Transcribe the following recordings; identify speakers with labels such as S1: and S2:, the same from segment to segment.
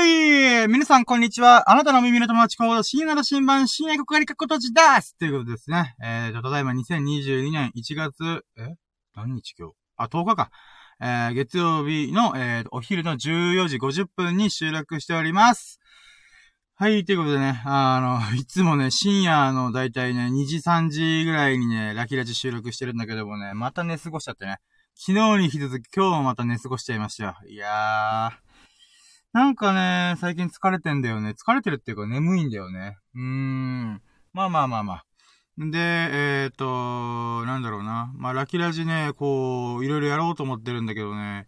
S1: おい皆さん、こんにちは。あなたの耳の友達コード、深夜の新版、深夜国かりかことじですということですね。えー、ただいま2022年1月、え？何日今日？あ、10日か。えー、月曜日の、えー、お昼の14時50分に収録しております。はい、ということでね、あの、いつもね、深夜のだいたいね、2時3時ぐらいにね、ラキラジ収録してるんだけどもね、また寝過ごしちゃってね。昨日に引き続き今日もまた寝過ごしちゃいましたよ。いやー。なんかね、最近疲れてんだよね。疲れてるっていうか眠いんだよね。うーん。まあまあまあまあ。で、えっ、ー、と、なんだろうな。まあ、ラキラジね、こう、いろいろやろうと思ってるんだけどね、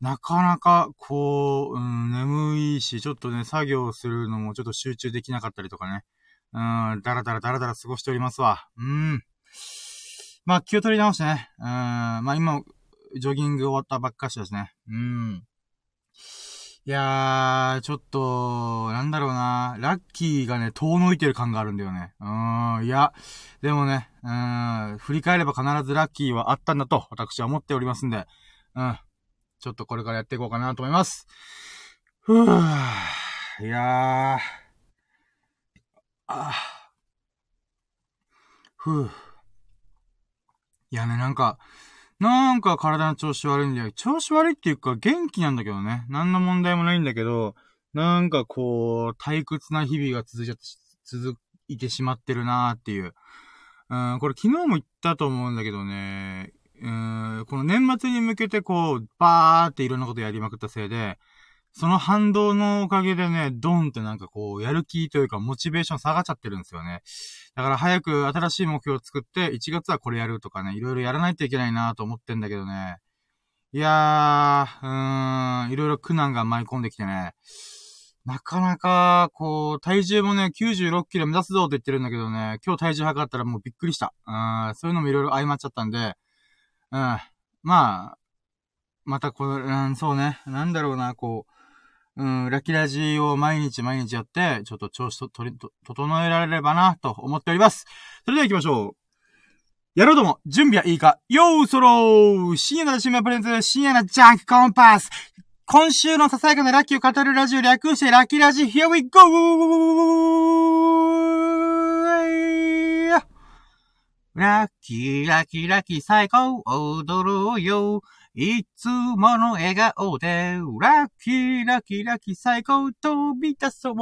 S1: なかなか、こう、うん、眠いし、ちょっとね、作業するのもちょっと集中できなかったりとかね。うん、だらだらだらだら過ごしておりますわ。うん。まあ、気を取り直してね。うん、まあ今、ジョギング終わったばっかしですね。うん。いやー、ちょっと、なんだろうな。ラッキーがね、遠のいてる感があるんだよね。うーん、いや、でもね、うん、振り返れば必ずラッキーはあったんだと、私は思っておりますんで、うん。ちょっとこれからやっていこうかなと思います。ふぅ。いやー。あふぅ。いやね、なんか、なんか体の調子悪いんだよ。調子悪いっていうか元気なんだけどね。何の問題もないんだけど、なんかこう、退屈な日々が続いちゃって、続いてしまってるなーっていう。うん、これ昨日も言ったと思うんだけどね、うん、この年末に向けてこう、バーっていろんなことやりまくったせいで、その反動のおかげでね、ドンってなんかこう、やる気というか、モチベーション下がっちゃってるんですよね。だから早く新しい目標を作って、1月はこれやるとかね、いろいろやらないといけないなと思ってんだけどね。いやー、うーん、いろいろ苦難が舞い込んできてね。なかなか、こう、体重もね、96キロ目指すぞって言ってるんだけどね、今日体重測ったらもうびっくりした。うん、そういうのもいろいろ相まっちゃったんで、うん。まあ、またこれ、うん、そうね。なんだろうな、こう、うん、ラッキラジを毎日毎日やって、ちょっと調子と、とり、と、整えられればな、と思っております。それでは行きましょう。やろうとも、準備はいいか？よーそろー深夜の新聞プレゼンツ、深夜のジャンクコンパス今週のささやかなラッキーを語るラジオ略してラッキーラジ Here we go! ラッキーラッキーラッキー最高踊ろうよ。いつもの笑顔で、ラッキーラッキーラッキー最高飛び出そう。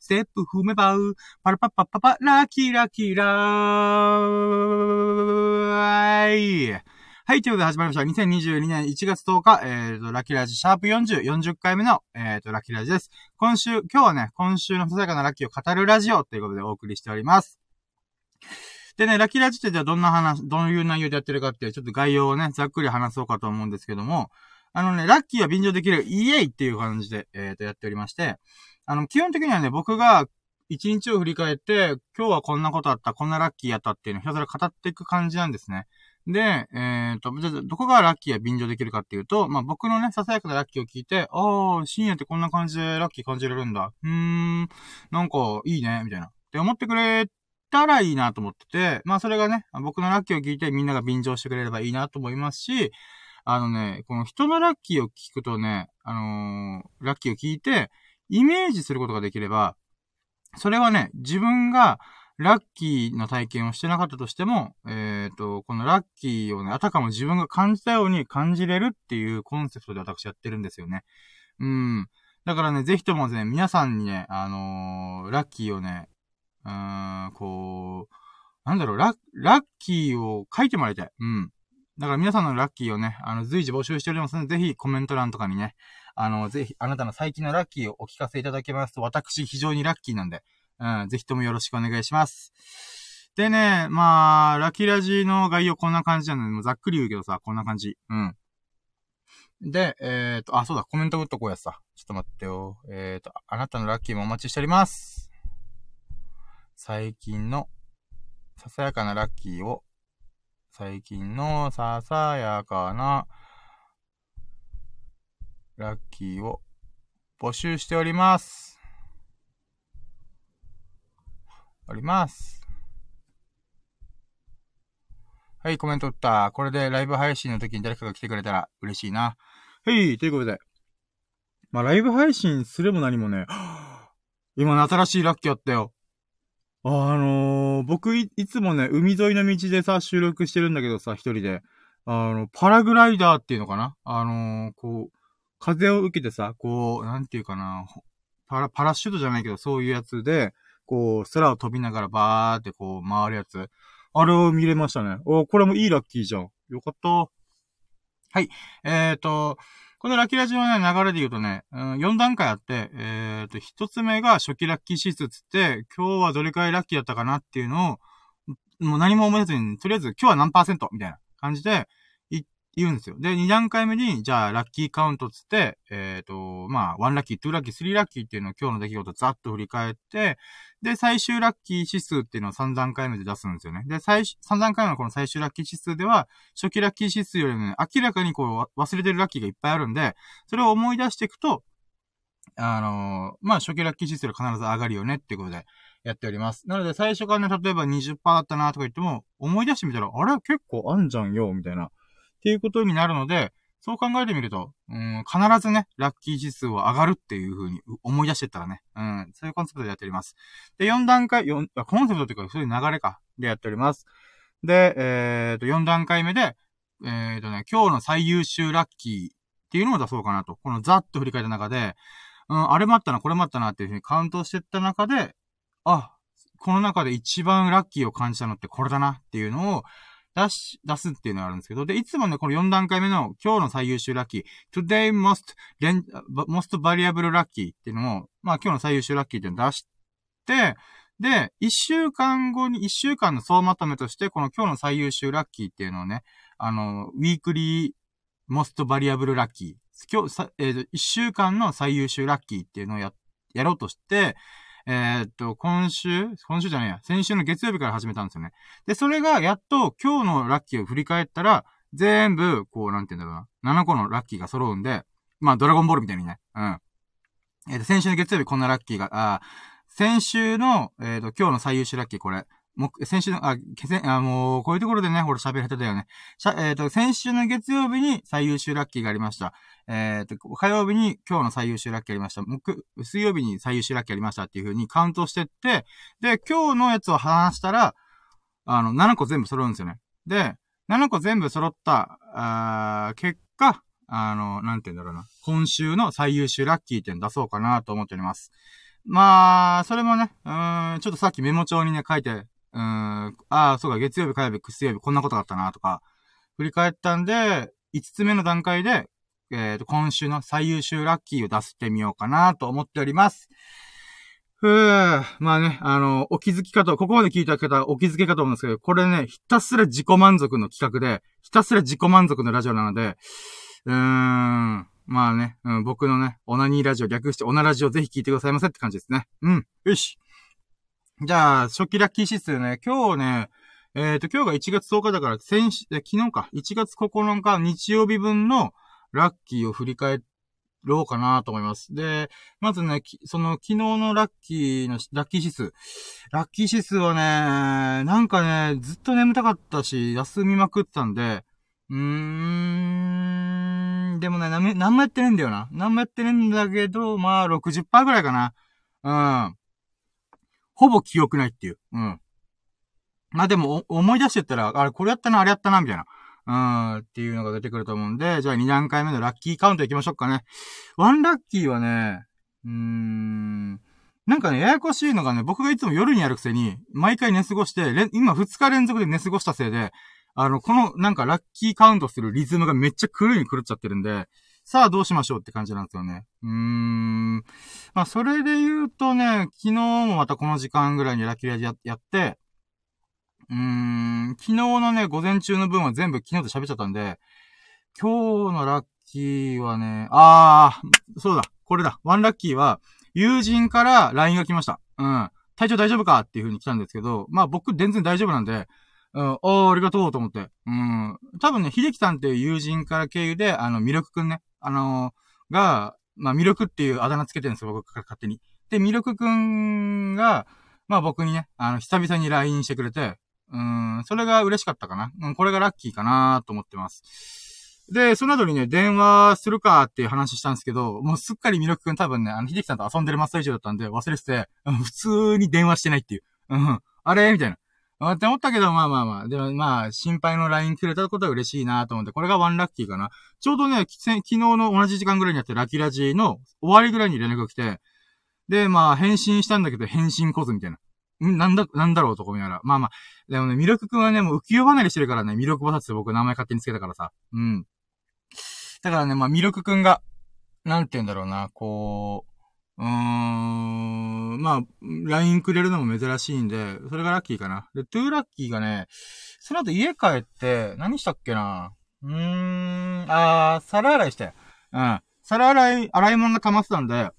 S1: ステップ踏めば、パラパッパッパパ、ラッキーラッキーラーイ。はい、ということで始まりました。2022年1月10日、えっ、ー、と、ラッキーラジシャープ40、40回目の、えっ、ー、と、ラッキーラジです。今週、今日はね、今週のささやかなラッキーを語るラジオということでお送りしております。でね、ラキラジってじゃあどんな話、どういう内容でやってるかって、ちょっと概要をね、ざっくり話そうかと思うんですけども、あのね、ラッキーは便乗できるイエイっていう感じで、えっ、ー、と、やっておりまして、あの、基本的にはね、僕が一日を振り返って、今日はこんなことあった、こんなラッキーやったっていうのをひたすら語っていく感じなんですね。で、えっ、ー、と、じゃどこがラッキーは便乗できるかっていうと、まあ、僕のね、ささやかなラッキーを聞いて、ああ、深夜ってこんな感じでラッキー感じれるんだ。うーん、なんか、いいね、みたいな。って思ってくれたらいいなと思ってて、まあそれがね、僕のラッキーを聞いてみんなが便乗してくれればいいなと思いますし、あのね、この人のラッキーを聞くとね、あのー、ラッキーを聞いて、イメージすることができれば、それはね、自分がラッキーの体験をしてなかったとしても、えっ、ー、と、このラッキーをね、あたかも自分が感じたように感じれるっていうコンセプトで私やってるんですよね。うん。だからね、ぜひともね、皆さんにね、あのー、ラッキーをね、うーん、こう、なんだろう、ラッ、ラッキーを書いてもらいたい。うん。だから皆さんのラッキーをね、あの、随時募集しておりますので、ぜひコメント欄とかにね、あの、ぜひ、あなたの最近のラッキーをお聞かせいただけますと、私非常にラッキーなんで、うん、ぜひともよろしくお願いします。でね、まあ、ラッキーラジの概要こんな感じなので、もうざっくり言うけどさ、こんな感じ。うん。で、えっ、ー、と、あ、そうだ、コメント打っとこうやさ。ちょっと待ってよ。えっ、ー、と、あなたのラッキーもお待ちしております。最近のささやかなラッキーを、最近のささやかなラッキーを募集しております。おります。はい、コメント打った。これでライブ配信の時に誰かが来てくれたら嬉しいな。はい、ということで。まあ、ライブ配信するも何もね、今の新しいラッキーあったよ。あのー、僕い、いつもね、海沿いの道でさ、収録してるんだけどさ、一人で。あの、パラグライダーっていうのかな？あのー、こう、風を受けてさ、こう、なんていうかな、パラ、パラシュートじゃないけど、そういうやつで、こう、空を飛びながらバーってこう、回るやつ。あれを見れましたね。お、これもいいラッキーじゃん。よかった。はい。えっ、ー、と、このラッキーラジオの、ね、流れで言うとね、うん、4段階あって、えっ、と、1つ目が初期ラッキー指数つって、今日はどれくらいラッキーだったかなっていうのを、もう何も思い出ずに、とりあえず今日は何パーセントみたいな感じで、言うんですよ。で、2段階目に、じゃあ、ラッキーカウントつって、えっ、ー、と、まあ、1ラッキー、2ラッキー、3ラッキーっていうのを今日の出来事ざっと振り返って、で、最終ラッキー指数っていうのを3段階目で出すんですよね。で、最、3段階目のこの最終ラッキー指数では、初期ラッキー指数よりもね、明らかにこう、忘れてるラッキーがいっぱいあるんで、それを思い出していくと、あのー、まあ、初期ラッキー指数が必ず上がるよねっていうことで、やっております。なので、最初からね、例えば20%だったなとか言っても、思い出してみたら、あれ？結構あんじゃんよ、みたいな。っていうことになるので、そう考えてみると、うん、必ずね、ラッキー指数は上がるっていう風に思い出してったらね、うん、そういうコンセプトでやっております。で、4段階、4、コンセプトっていうか、そういう流れか、でやっております。で、えっ、と、4段階目で、えっ、とね、今日の最優秀ラッキーっていうのを出そうかなと。このざっと振り返った中で、うん、あれもあったな、これもあったなっていう風にカウントしていった中で、あ、この中で一番ラッキーを感じたのってこれだなっていうのを、出し、出すっていうのがあるんですけど、で、いつもね、この4段階目の今日の最優秀ラッキー、today most, most variable lucky っていうのも、まあ今日の最優秀ラッキーっていうのを出して、で、1週間後に、1週間の総まとめとして、この今日の最優秀ラッキーっていうのをね、あの、ウィークリー most variable lucky 今日、さ、えー、1週間の最優秀ラッキーっていうのをや、やろうとして、えー、っと、今週？今週じゃないや。先週の月曜日から始めたんですよね。で、それがやっと今日のラッキーを振り返ったら、全部、こう、なんて言うんだろうな。7個のラッキーが揃うんで、まあ、ドラゴンボールみたいにね。うん。えー、っと、先週の月曜日こんなラッキーが、あ先週の、えー、っと、今日の最優秀ラッキーこれ。も、先週の、あ、けせ、あ、もう、こういうところでね、俺喋り下手だよね。しゃ、えっ、と、先週の月曜日に最優秀ラッキーがありました。えっ、と、火曜日に今日の最優秀ラッキーありました。木、水曜日に最優秀ラッキーありましたっていう風にカウントしてって、で、今日のやつを話したら、あの、7個全部揃うんですよね。で、7個全部揃った、あ結果、あの、なんて言うんだろうな。今週の最優秀ラッキー点出そうかなと思っております。まあ、それもね、うん、ちょっとさっきメモ帳にね、書いてうん、ああ、そうか、月曜日、火曜日、水曜日、こんなことがあったな、とか、振り返ったんで、5つ目の段階で、えっ、ー、と、今週の最優秀ラッキーを出してみようかな、と思っております。ふぅ、まあね、あの、お気づきかと、ここまで聞いた方、お気づきかと思うんですけど、これね、ひたすら自己満足の企画で、ひたすら自己満足のラジオなので、うーん、まあね、うん、僕のね、オナニーラジオ略してオナラジオぜひ聞いてくださいませって感じですね。うん、よし。じゃあ、初期ラッキー指数ね、今日ね、えっ、ー、と、今日が1月10日だから、先週、昨日か、1月9日日曜日分のラッキーを振り返ろうかなと思います。で、まずね、その昨日のラッキーの、ラッキー指数。ラッキー指数はね、なんかね、ずっと眠たかったし、休みまくってたんで、うーん、でもね、何もやってねえんだよな。何もやってねえんだけど、まあ、60%ぐらいかな。うん。ほぼ記憶ないっていう。うん。まあでも、思い出してったら、あれ、これやったな、あれやったな、みたいな。うん、っていうのが出てくると思うんで、じゃあ2段階目のラッキーカウント行きましょうかね。ワンラッキーはね、うーん、なんかね、ややこしいのがね、僕がいつも夜にやるくせに、毎回寝過ごして、今2日連続で寝過ごしたせいで、あの、このなんかラッキーカウントするリズムがめっちゃ狂いに狂っちゃってるんで、さあどうしましょうって感じなんですよね。うーん。まあ、それで言うとね、昨日もまたこの時間ぐらいにラッキーラジややって、うーん、昨日のね、午前中の分は全部昨日で喋っちゃったんで、今日のラッキーはね、あー、そうだ、これだ。ワンラッキーは、友人から LINE が来ました。うん。体調大丈夫かっていう風に来たんですけど、まあ僕全然大丈夫なんで、うん、おー、ありがとうと思って。うん。多分ね、秀樹さんっていう友人から経由で、あの、魅力くんね。あのー、が、まあ、魅力っていうあだ名つけてるんですよ、僕が勝手に。で、魅力くんが、まあ僕にね、あの、久々に LINE してくれて、うん、それが嬉しかったかな。うん、これがラッキーかなと思ってます。で、その後にね、電話するかっていう話したんですけど、もうすっかりミルクくん多分ね、あの、秀樹さんと遊んでる真っ最中だったんで忘れてて、普通に電話してないっていう。うん。あれみたいな。あって思ったけど、まあまあまあ。でもまあ、心配の LINE くれたことは嬉しいなと思って、これがワンラッキーかな。ちょうどね、昨日の同じ時間ぐらいにやってラキラジの終わりぐらいに連絡が来て、で、まあ、返信したんだけど、返信来ずみたいな。なんだ、なんだろうとこ見ながら。まあまあ。でもね、ミルクくんはね、もう浮世離れしてるからね、ミルク菩薩って僕名前勝手につけたからさ。うん。だからね、まあ、ミルクくんが、なんて言うんだろうな、こう、うーん、まあ、LINE くれるのも珍しいんで、それがラッキーかな。で、トゥーラッキーがね、その後家帰って、何したっけなうーん、あー、皿洗いして。うん。皿洗い、洗い物が溜まってたんで、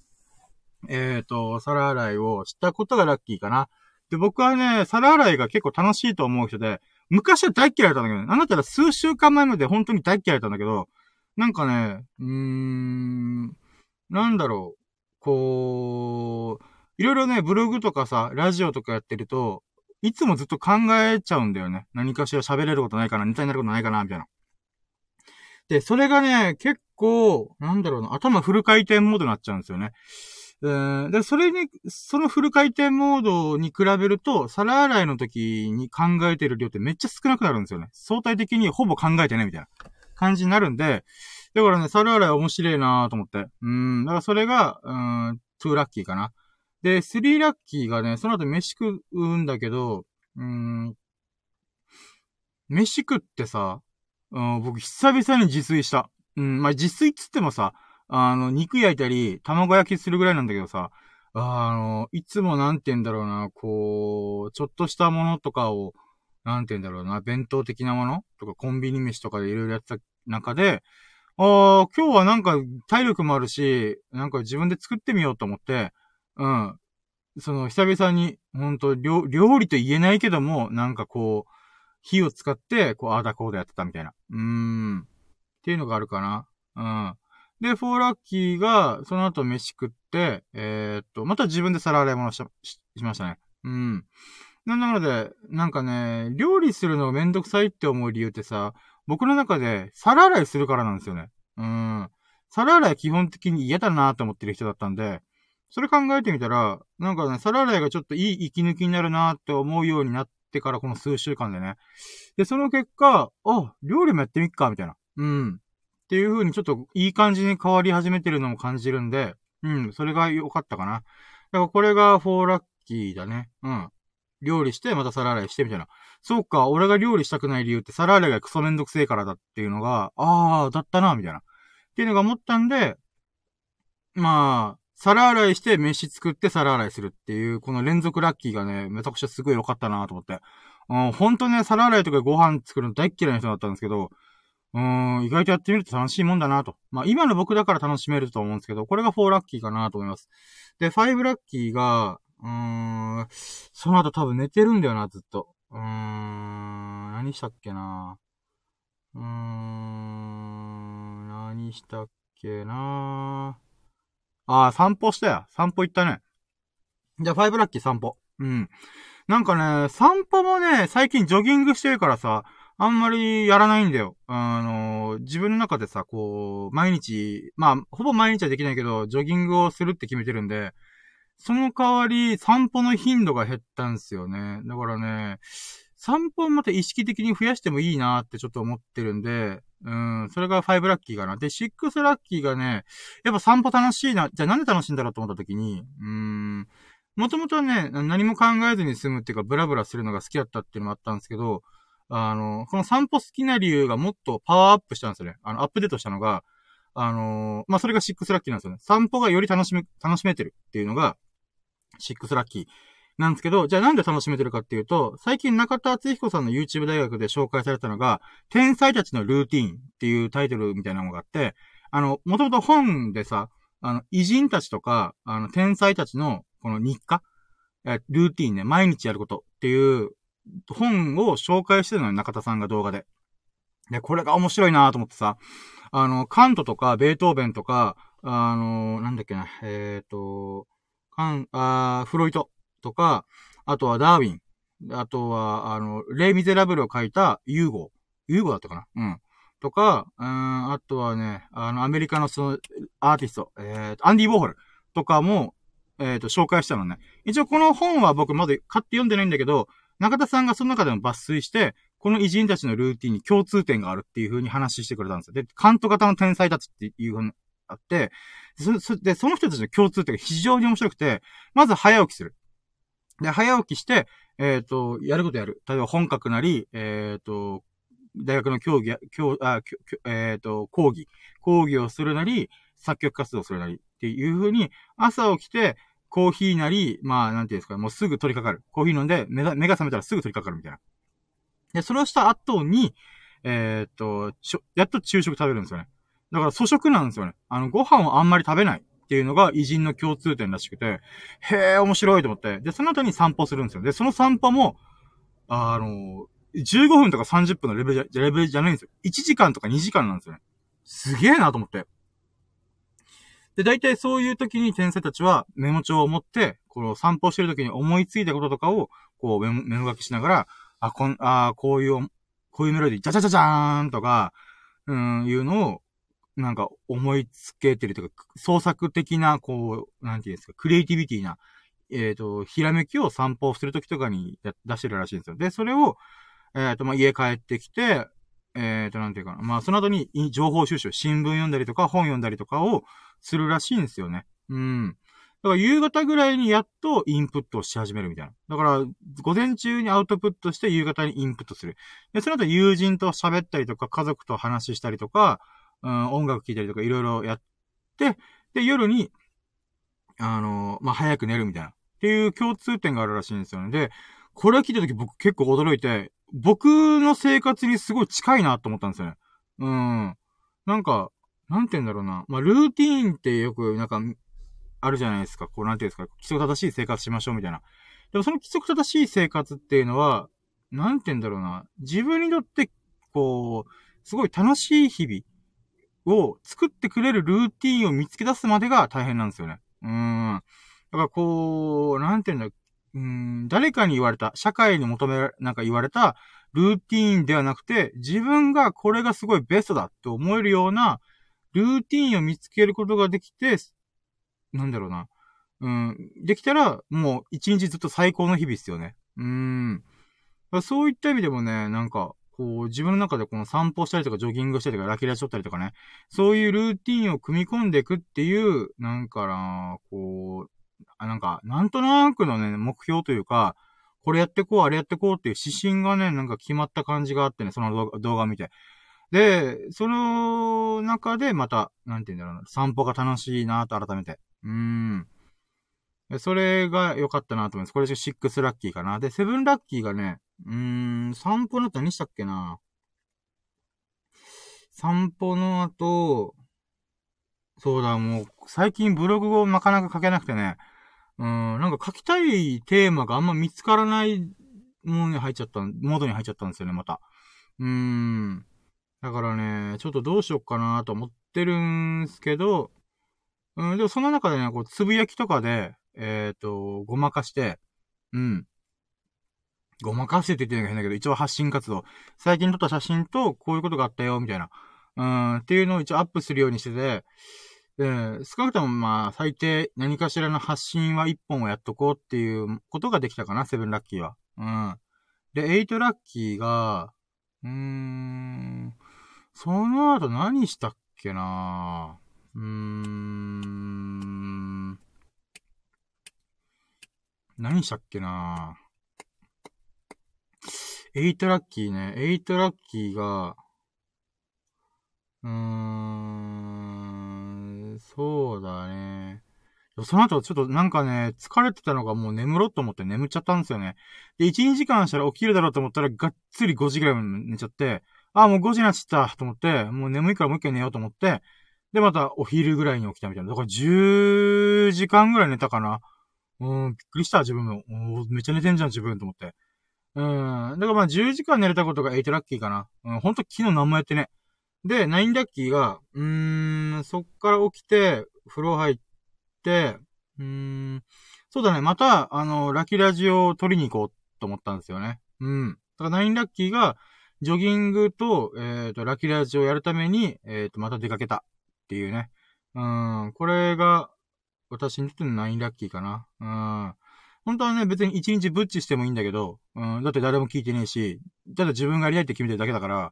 S1: えっ、ー、と、皿洗いをしたことがラッキーかな。で、僕はね、皿洗いが結構楽しいと思う人で、昔は大嫌いだったんだけど、ね、なたら数週間前まで本当に大嫌いだったんだけど、なんかね、うーん、なんだろう、こう、いろいろね、ブログとかさ、ラジオとかやってると、いつもずっと考えちゃうんだよね。何かしら喋れることないかな、ネタになることないかな、みたいな。で、それがね、結構、なんだろうな、頭フル回転モードになっちゃうんですよね。うん。で、それに、そのフル回転モードに比べると、皿洗いの時に考えてる量ってめっちゃ少なくなるんですよね。相対的にほぼ考えてね、みたいな感じになるんで、だからね、皿洗い面白いなと思って。うん。だからそれが、うん、2ラッキーかな。で、3ラッキーがね、その後飯食うんだけど、うん、飯食ってさ、うん、僕久々に自炊した。うん、まあ、自炊っつってもさ、あの、肉焼いたり、卵焼きするぐらいなんだけどさ、あの、いつもなんて言うんだろうな、こう、ちょっとしたものとかを、なんて言うんだろうな、弁当的なものとかコンビニ飯とかでいろいろやってた中で、ああ、今日はなんか体力もあるし、なんか自分で作ってみようと思って、うん。その、久々に、ほんと、料理と言えないけども、なんかこう、火を使って、こう、ああだこうだやってたみたいな。うーん。っていうのがあるかな。うん。で、フォーラッキーが、その後飯食って、えー、っと、また自分で皿洗い物ししましたね。うん。なので、なんかね、料理するのめんどくさいって思う理由ってさ、僕の中で皿洗いするからなんですよね。うん。皿洗い基本的に嫌だなと思ってる人だったんで、それ考えてみたら、なんかね、皿洗いがちょっといい息抜きになるなって思うようになってからこの数週間でね。で、その結果、あ、料理もやってみっか、みたいな。うん。っていう風にちょっといい感じに変わり始めてるのも感じるんで、うん、それが良かったかな。だからこれが4ラッキーだね。うん。料理してまた皿洗いしてみたいな。そうか、俺が料理したくない理由って皿洗いがクソめんどくせえからだっていうのが、ああ、だったな、みたいな。っていうのが思ったんで、まあ、皿洗いして飯作って皿洗いするっていう、この連続ラッキーがね、めちゃくちゃすごい良かったなと思って。うん、ほんとね、皿洗いとかご飯作るの大っ嫌いな人だったんですけど、うーん、意外とやってみると楽しいもんだなと。まあ、今の僕だから楽しめると思うんですけど、これが4ラッキーかなと思います。で、5ラッキーが、うーん、その後多分寝てるんだよな、ずっと。うーん、何したっけなうーん、何したっけなあー、散歩したよ。散歩行ったね。じゃあ、5ラッキー散歩。うん。なんかね、散歩もね、最近ジョギングしてるからさ、あんまりやらないんだよ。あの、自分の中でさ、こう、毎日、まあ、ほぼ毎日はできないけど、ジョギングをするって決めてるんで、その代わり、散歩の頻度が減ったんですよね。だからね、散歩をまた意識的に増やしてもいいなってちょっと思ってるんで、うん、それが5ラッキーかな。で、6ラッキーがね、やっぱ散歩楽しいな。じゃあなんで楽しいんだろうと思った時に、うーん、もともとはね、何も考えずに済むっていうか、ブラブラするのが好きだったっていうのもあったんですけど、あの、この散歩好きな理由がもっとパワーアップしたんですよね。あの、アップデートしたのが、あのまあ、それが6ラッキーなんですよね。散歩がより楽しめ、楽しめてるっていうのが、6ラッキーなんですけど、じゃあなんで楽しめてるかっていうと、最近中田敦彦さんの YouTube 大学で紹介されたのが、天才たちのルーティーンっていうタイトルみたいなのがあって、あの、もともと本でさ、あの、偉人たちとか、あの、天才たちの、この日課ルーティーンね、毎日やることっていう本を紹介してるのよ、中田さんが動画で。で、これが面白いなと思ってさ、あの、カントとか、ベートーベンとか、あの、なんだっけな、えっ、ー、と、カン、あフロイトとか、あとはダーウィン、あとは、あの、レ・ミゼラブルを書いたユーゴ。ユーゴだったかな？うん。とか、うん、あとはね、あの、アメリカのその、アーティスト、えー、アンディ・ウォーホルとかも、えっ、ー、と、紹介したのね。一応この本は僕まだ買って読んでないんだけど、中田さんがその中でも抜粋して、この偉人たちのルーティンに共通点があるっていう風に話してくれたんですよ。で、カント型の天才たちっていう風にあって、そ、で、その人たちの共通点が非常に面白くて、まず早起きする。で、早起きして、えっ、ー、と、やることやる。例えば本格なり、えっ、ー、と、大学の競技、教、あ、えっ、ー、と、講義、講義をするなり、作曲活動するなりっていう風に、朝起きて、コーヒーなり、まあ、なんていうんですか、もうすぐ取り掛かる。コーヒー飲んで、目が、目が覚めたらすぐ取り掛かるみたいな。で、それをした後に、えー、っと、ちょ、やっと昼食食べるんですよね。だから粗食なんですよね。あの、ご飯をあんまり食べないっていうのが偉人の共通点らしくて、へえ、面白いと思って。で、その後に散歩するんですよ。で、その散歩も、あの、15分とか30分のレベルじゃ、レベルじゃないんですよ。1時間とか2時間なんですよね。すげえなと思って。で、大体そういう時に先生たちはメモ帳を持って、この散歩してる時に思いついたこととかを、こうメモメモ書きしながら、あ、こん、あこういう、こういうメロディー、じゃじゃじゃじゃーんとか、うん、いうのを、なんか思いつけてるというか、創作的な、こう、なんていうんですか、クリエイティビティな、えっ、ー、と、ひらめきを散歩するときとかに出してるらしいんですよ。で、それを、えっ、ー、と、まあ、家帰ってきて、えっ、ー、と、なんていうかな。まあ、その後に情報収集、新聞読んだりとか、本読んだりとかをするらしいんですよね。うん。だから夕方ぐらいにやっとインプットをし始めるみたいな。だから、午前中にアウトプットして夕方にインプットする。で、その後友人と喋ったりとか、家族と話したりとか、うん、音楽聴いたりとかいろいろやって、で、夜に、あのまあ、早く寝るみたいな。っていう共通点があるらしいんですよね。で、これ聞いた時僕結構驚いて、僕の生活にすごい近いなと思ったんですよね。うん。なんか、なんて言うんだろうな。まあ、ルーティーンってよく、なんか、あるじゃないですか。こう、なんて言うんですか。規則正しい生活しましょうみたいな。でもその規則正しい生活っていうのは、なんて言うんだろうな。自分にとって、こう、すごい楽しい日々を作ってくれるルーティーンを見つけ出すまでが大変なんですよね。うーん。だからこう、なんて言うんだ、うん、誰かに言われた、社会に求め、なんか言われた、ルーティーンではなくて、自分がこれがすごいベストだって思えるような、ルーティーンを見つけることができて、なんだろうな。うん。できたら、もう一日ずっと最高の日々ですよね。うん。そういった意味でもね、なんか、こう、自分の中でこの散歩したりとか、ジョギングしたりとか、ラキラしとったりとかね、そういうルーティーンを組み込んでいくっていう、なんかな、こう、あなんか、なんとなくのね、目標というか、これやってこう、あれやってこうっていう指針がね、なんか決まった感じがあってね、その動画を見て。で、その中でまた、なんて言うんだろうな、散歩が楽しいなと改めてうーん。それが良かったなと思います。これ6ラッキーかな。で、7ラッキーがね、うーん、散歩の後何したっけな。散歩の後、そうだ、もう、最近ブログをなかなか書けなくてね、うん、なんか書きたいテーマがあんま見つからないものに入っちゃった、モードに入っちゃったんですよね、また。うーん。だからね、ちょっとどうしよっかなと思ってるんすけど、うん、でもその中でね、こう、つぶやきとかで、えっ、ー、と、ごまかして、うん。ごまかしてって言ってるのが変だけど、一応発信活動。最近撮った写真と、こういうことがあったよ、みたいな。うん、っていうのを一応アップするようにしてて、で、少なくともまあ、最低何かしらの発信は一本をやっとこうっていうことができたかな、セブンラッキーは。うん。で、エイトラッキーが、うーん、その後何したっけなうーん。何したっけなエイトラッキーね。エイトラッキーが、うーん、そうだね。その後ちょっとなんかね、疲れてたのがもう眠ろうと思って眠っちゃったんですよね。で、1、2時間したら起きるだろうと思ったらがっつり5時ぐらいまで寝ちゃって、あ、もう5時になっちゃったと思って、もう眠いからもう一回寝ようと思って、で、またお昼ぐらいに起きたみたいな。だから10時間ぐらい寝たかな。うん、びっくりした、自分も。めっちゃ寝てんじゃん、自分、と思って。うん。だからまあ10時間寝れたことが8ラッキーかな。うん、ほんと昨日何もやってね。で、9ラッキーが、うーん、そっから起きて、風呂入って、うーん、そうだね、また、あの、ラッキーラジオを撮りに行こうと思ったんですよね。うん。だから9ラッキーが、ジョギングと、えっ、ー、と、ラキラジをやるために、えっ、ー、と、また出かけたっていうね。うん、これが、私にとっての9ラッキーかな。うん。本当はね、別に1日ブッチしてもいいんだけど、うん、だって誰も聞いてねえし、ただ自分がやりたいって決めてるだけだから、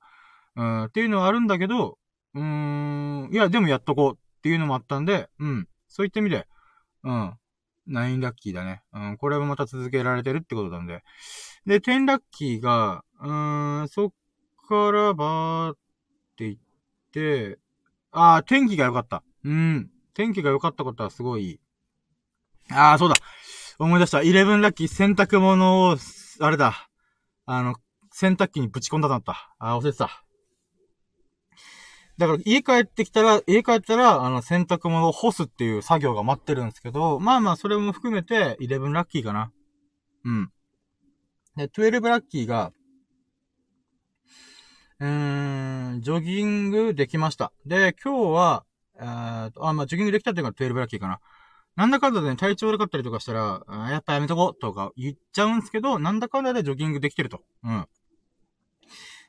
S1: うん、っていうのはあるんだけど、うーん、いや、でもやっとこうっていうのもあったんで、うん、そういった意味で、うん、9ラッキーだね。うん、これもまた続けられてるってことなんで。で、10ラッキーが、うーん、そっからばって言って、あー、天気が良かった。うん。天気が良かったことはすごい。あー、そうだ。思い出した。11ラッキー洗濯物を、あれだ。あの、洗濯機にぶち込んだとなった。あー、忘れてた。だから家帰ってきたら、家帰ったら、あの、洗濯物を干すっていう作業が待ってるんですけど、まあまあ、それも含めて、11ラッキーかな。うん。で、12ラッキーが、うーん、ジョギングできました。で、今日は、えーと、あ、まあ、ジョギングできたっていうのが12ラッキーかな。なんだかんだでね、体調悪かったりとかしたら、やっぱやめとこうとか言っちゃうんですけど、なんだかんだでジョギングできてると。うん。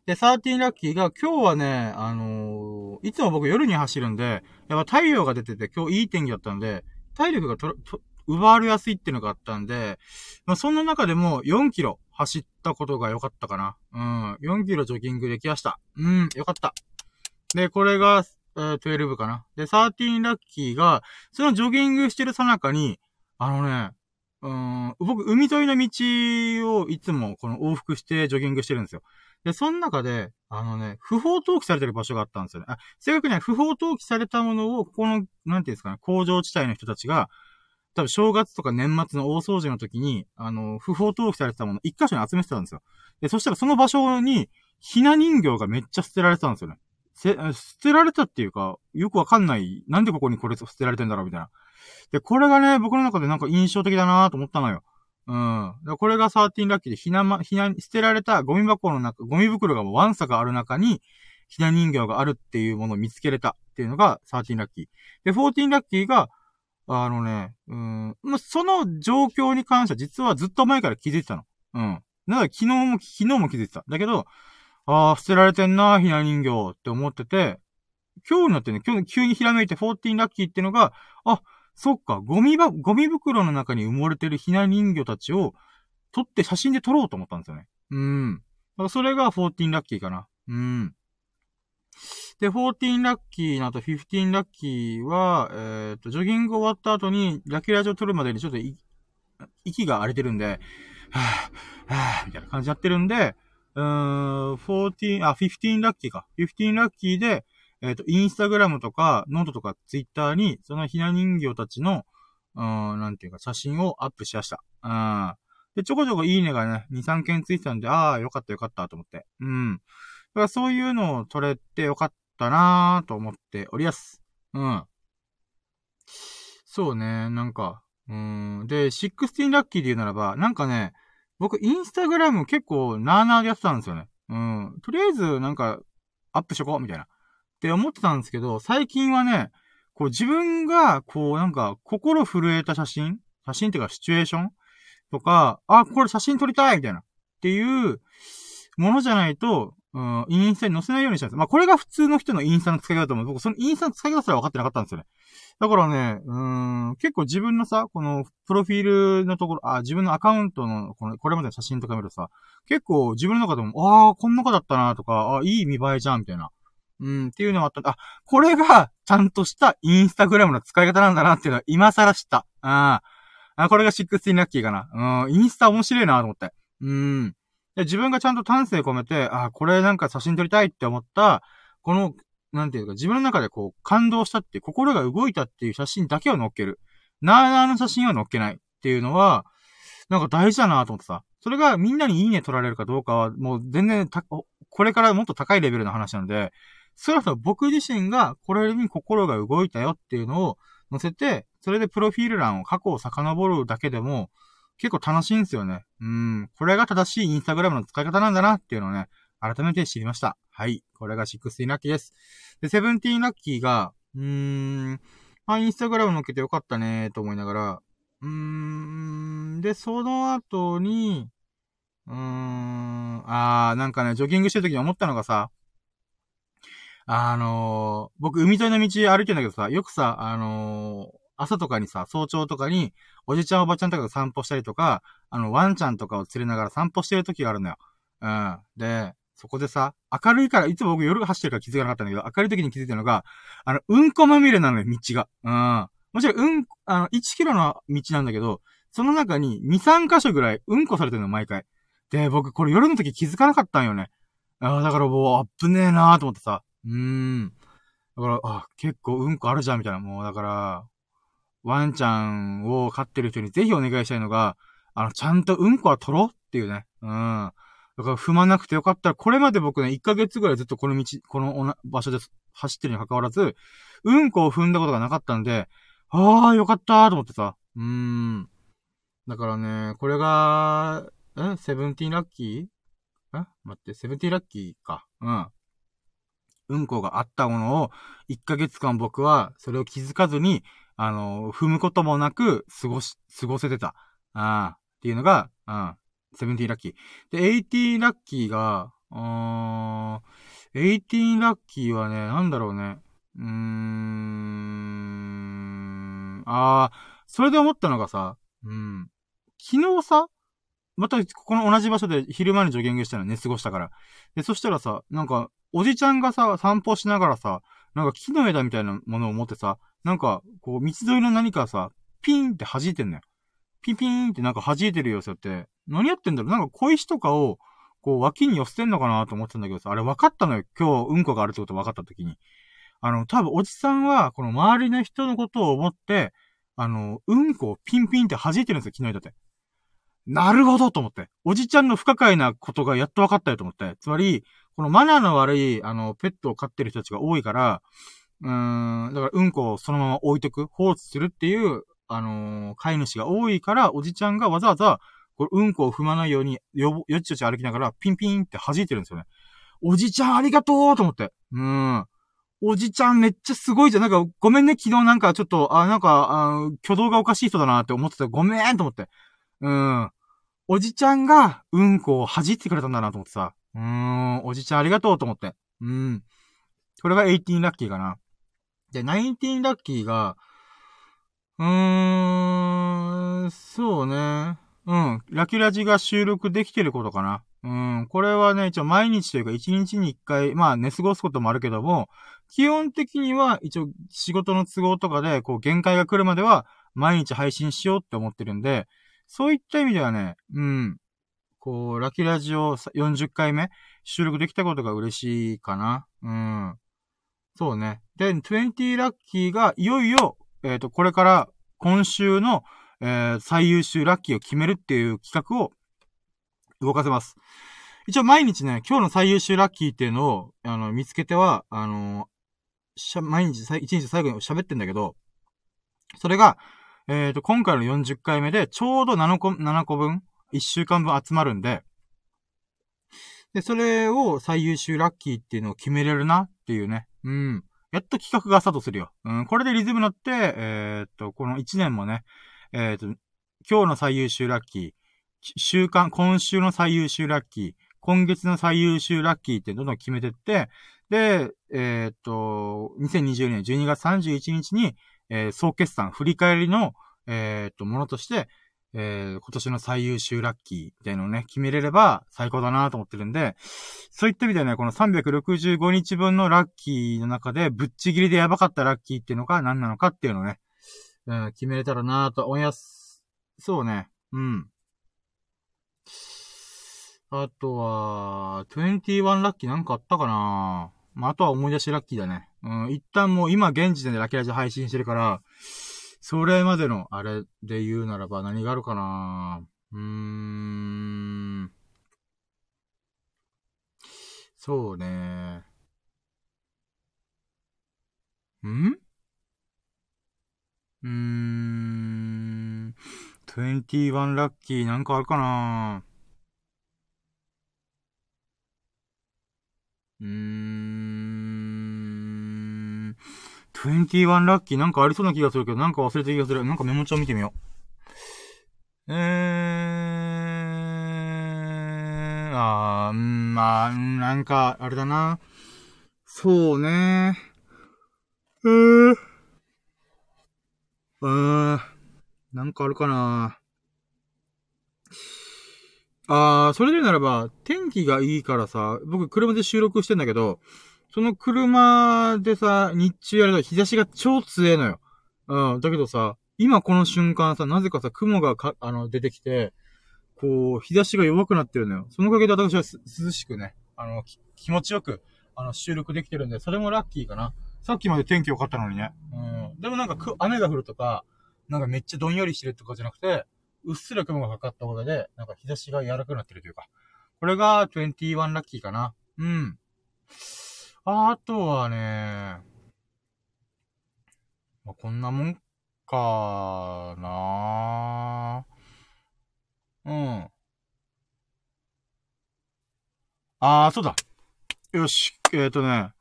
S1: で、13ラッキーが今日はね、あのー、いつも僕夜に走るんで、やっぱ太陽が出てて今日いい天気だったんで、体力がと、と、奪われやすいっていうのがあったんで、まあ、そんな中でも4キロ走ったことが良かったかな。うん。4キロジョギングできました。うん、良かった。で、これが、えー、12かな。で、13ラッキーが、そのジョギングしてるさなかに、あのね、うん、僕、海沿いの道をいつもこの往復してジョギングしてるんですよ。で、その中で、あのね、不法投棄されてる場所があったんですよね。あ、正確には不法投棄されたものを、ここの、なんていうんですかね、工場地帯の人たちが、多分正月とか年末の大掃除の時に、あの、不法投棄されてたもの一箇所に集めてたんですよ。で、そしたらその場所に、ひな人形がめっちゃ捨てられてたんですよね。せ、捨てられたっていうか、よくわかんない。なんでここにこれ捨てられてんだろうみたいな。で、これがね、僕の中でなんか印象的だなと思ったのよ。うん。でこれが13ラッキーで、ひなま、ひな、捨てられたゴミ箱の中、ゴミ袋がワンサがある中に、ひな人形があるっていうものを見つけれたっていうのが13ラッキー。で、14ラッキーが、あのね、うん、まその状況に関しては実はずっと前から気づいてたの。うん。だから昨日も、昨日も気づいてた。だけど、ああ、捨てられてんな、ひな人形って思ってて、今日になってね、今日急にひらめいて14ラッキーってのが、あ、そっか、ゴミば、ゴミ袋の中に埋もれてるひな人形たちを、撮って写真で撮ろうと思ったんですよね。うん。だからそれが14ラッキーかな。うん。で、14ラッキーの後15ラッキーは、えっ、ー、と、ジョギング終わった後に、ラッキーラジオ撮るまでにちょっと息が荒れてるんで、はぁ、はぁ、みたいな感じになってるんで、うーん、14、あ、15ラッキーか。15ラッキーで、えっ、ー、と、インスタグラムとか、ノートとかツイッターに、そのひな人形たちの、うん、なんていうか、写真をアップしました。うん。で、ちょこちょこいいねがね、2、3件ついてたんで、ああ、よかったよかったと思って。うん。だからそういうのを撮れてよかったなぁと思っておりやす。うん。そうね、なんか、うん。で、16ラッキーで言うならば、なんかね、僕、インスタグラム結構、なーなーでやってたんですよね。うん。とりあえず、なんか、アップしとこう、みたいな。って思ってたんですけど、最近はね、こう自分が、こうなんか、心震えた写真？写真っていうかシチュエーション？とか、あ、これ写真撮りたいみたいな。っていうものじゃないと、うん、インスタに載せないようにしたんです。まあ、これが普通の人のインスタの使い方だと思う。僕、そのインスタの使い方すら分かってなかったんですよね。だからね、うん、結構自分のさ、この、プロフィールのところ、あ、自分のアカウントの、この、これまでの写真とか見るとさ、結構自分の中でも、ああ、こんな子だったなとか、あいい見栄えじゃん、みたいな。うん、っていうのもあった。あ、これが、ちゃんとしたインスタグラムの使い方なんだなっていうのは今更知った。ああ、これが16ラッキーかな。うん、インスタ面白いなと思って。うん。で自分がちゃんと丹精込めて、あ、これなんか写真撮りたいって思った、この、なんていうか、自分の中でこう、感動したって、心が動いたっていう写真だけを載っける。なーなーの写真は載っけないっていうのは、なんか大事だなと思ってさ。それがみんなにいいね取られるかどうかは、もう全然これからもっと高いレベルの話なので、そろそろ僕自身がこれに心が動いたよっていうのを載せて、それでプロフィール欄を過去を遡るだけでも結構楽しいんですよね。うん。これが正しいインスタグラムの使い方なんだなっていうのをね、改めて知りました。はい。これが16ラッキーです。で、17ラッキーが、うーん、まあ、インスタグラム載っけてよかったねと思いながら、うーん、で、その後に、うーん、あー、なんかね、ジョギングしてる時に思ったのがさ、あのー、僕、海沿いの道歩いてんだけどさ、よくさ、あのー、朝とかにさ、早朝とかに、おじちゃんおばちゃんとかが散歩したりとか、あの、ワンちゃんとかを連れながら散歩してる時があるのよ。うん。で、そこでさ、明るいから、いつも僕夜走ってるから気づかなかったんだけど、明るい時に気づいたのが、あの、うんこまみれなのよ、道が。うん。もちろん、うん、あの、1キロの道なんだけど、その中に2、3箇所ぐらいうんこされてるの、毎回。で、僕、これ夜の時気づかなかったんよね。ああ、だからもう、あっぶねえなーと思ってさ。うーん。だから、あ、結構うんこあるじゃん、みたいな。もう、だから、ワンちゃんを飼ってる人にぜひお願いしたいのが、あの、ちゃんとうんこは取ろうっていうね。うん。だから踏まなくてよかったら、これまで僕ね、1ヶ月ぐらいずっとこの道、この場所で走ってるに関わらず、うんこを踏んだことがなかったんで、ああ、よかったーと思ってさ。うーん。だからね、これが、えセブンティーラッキー？え？待って、セブンティーラッキーか。うん。うんこがあったものを、1ヶ月間僕は、それを気づかずに、あの、踏むこともなく、過ごし、過ごせてた。ああ、っていうのが、うん。セブンティーラッキー。で、エイティーラッキーが、あー、エイティーラッキーはね、なんだろうね。うーん、あー、それで思ったのがさ、うん。昨日さ、また、この同じ場所で昼間にジョギングしたの寝過ごしたから。で、そしたらさ、なんか、おじちゃんがさ、散歩しながらさ、なんか木の枝みたいなものを持ってさ、なんか、こう、道沿いの何かさ、ピーンって弾いてんのよ。ピンピーンってなんか弾いてる様子って、何やってんだろうなんか小石とかを、こう脇に寄せてんのかなと思ってたんだけどさ、あれ分かったのよ。今日うんこがあるってこと分かった時に。あの、多分おじさんは、この周りの人のことを思って、あの、うんこをピンピンって弾いてるんですよ、昨日だって。なるほどと思って。おじちゃんの不可解なことがやっと分かったよと思って。つまり、このマナーの悪い、あの、ペットを飼ってる人たちが多いから、うーん、だからうんこをそのまま置いとく、放置するっていう、あのー、飼い主が多いから、おじちゃんがわざわざ、これ、うんこを踏まないように、よ、よちよち歩きながら、ピンピンって弾いてるんですよね。おじちゃんありがとうと思って。うん。おじちゃんめっちゃすごいじゃん。なんか、ごめんね、昨日なんかちょっと、あ、なんか、あ挙動がおかしい人だなって思ってた。ごめんと思って。うん。おじちゃんが、うんこを弾いてくれたんだなと思ってさ。うーん、おじちゃんありがとうと思って。うん。これが18ラッキーかな。で、19ラッキーが、うーん、そうね。うん。ラキュラジが収録できてることかな。うん。これはね、一応毎日というか一日に一回、まあ寝過ごすこともあるけども、基本的には一応仕事の都合とかで、こう限界が来るまでは毎日配信しようって思ってるんで、そういった意味ではね、うん。こう、ラキラジオ40回目収録できたことが嬉しいかな。うん。そうね。で、20ラッキーがいよいよ、えっ、ー、と、これから今週の、えー、最優秀ラッキーを決めるっていう企画を動かせます。一応毎日ね、今日の最優秀ラッキーっていうのを、あの、見つけては、あのしゃ、毎日、一日最後に喋ってんだけど、それが、えっ、と、今回の40回目で、ちょうど7個、7個分、1週間分集まるんで、で、それを最優秀ラッキーっていうのを決めれるなっていうね。うん。やっと企画がスタートするよ。うん、これでリズム乗って、えー、っと、この1年もね、えー、っと、今日の最優秀ラッキー、週間、今週の最優秀ラッキー、今月の最優秀ラッキーってどんどん決めてって、で、えー、っと、2020年12月31日に、えー、総決算、振り返りの、えー、っと、ものとして、えー、今年の最優秀ラッキーみたいなのをね、決めれれば最高だなと思ってるんで、そういった意味ではね、この365日分のラッキーの中で、ぶっちぎりでやばかったラッキーっていうのが何なのかっていうのをね、うん、決めれたらなと思います。そうね、うん。あとは、21ラッキーなんかあったかなまあ、あとは思い出しラッキーだね。うん、一旦もう今現時点でラッキーラジ配信してるから、それまでのあれで言うならば何があるかな？うーん。そうね。ん？うーん。21ラッキーなんかあるかな？うーん。21ラッキーなんかありそうな気がするけど、なんか忘れた気がする。なんかメモ帳見てみよう。えーあー、うん、まあ、なんか、あれだな。そうね。うー。うーん。なんかあるかな。あー、それで言うならば、天気がいいからさ、僕車で収録してんだけど、その車でさ、日中やると日差しが超強えのよ。うん。だけどさ、今この瞬間さ、なぜかさ、雲がか、あの、出てきて、こう、日差しが弱くなってるのよ。そのおかげで私は涼しくね、あの、気持ちよく、あの、収録できてるんで、それもラッキーかな。さっきまで天気良かったのにね。うん。でもなんか、雨が降るとか、なんかめっちゃどんよりしてるとかじゃなくて、うっすら雲がかかったおかげで、なんか日差しが柔らかくなってるというか。これが21ラッキーかな。うん。あとはね、まあ、こんなもんかなうん。あー、そうだ。よし、えっ、ー、とね、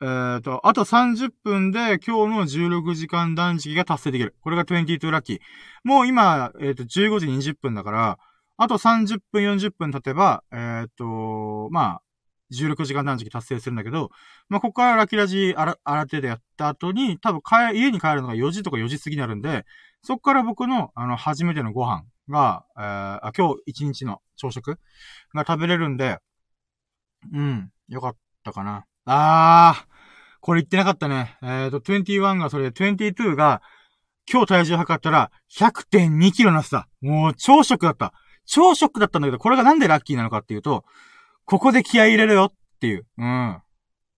S1: えっ、ー、と、あと30分で今日の16時間断食が達成できる。これが22ラッキー。もう今、えっ、ー、と、15時20分だから、あと30分40分経てば、えっ、と、まあ、16時間断食達成するんだけど、まあ、ここからラキラジあら、あらでやった後に、多分帰、家に帰るのが4時とか4時過ぎになるんで、そこから僕の、あの、初めてのご飯が、えー、あ今日1日の朝食が食べれるんで、うん、よかったかな。あー、これ言ってなかったね。えっ、ー、と、21がそれで、22が、今日体重測ったら、100.2キロなってた。もう、超ショックだった。超ショックだったんだけど、これがなんでラッキーなのかっていうと、ここで気合い入れるよっていう。うん。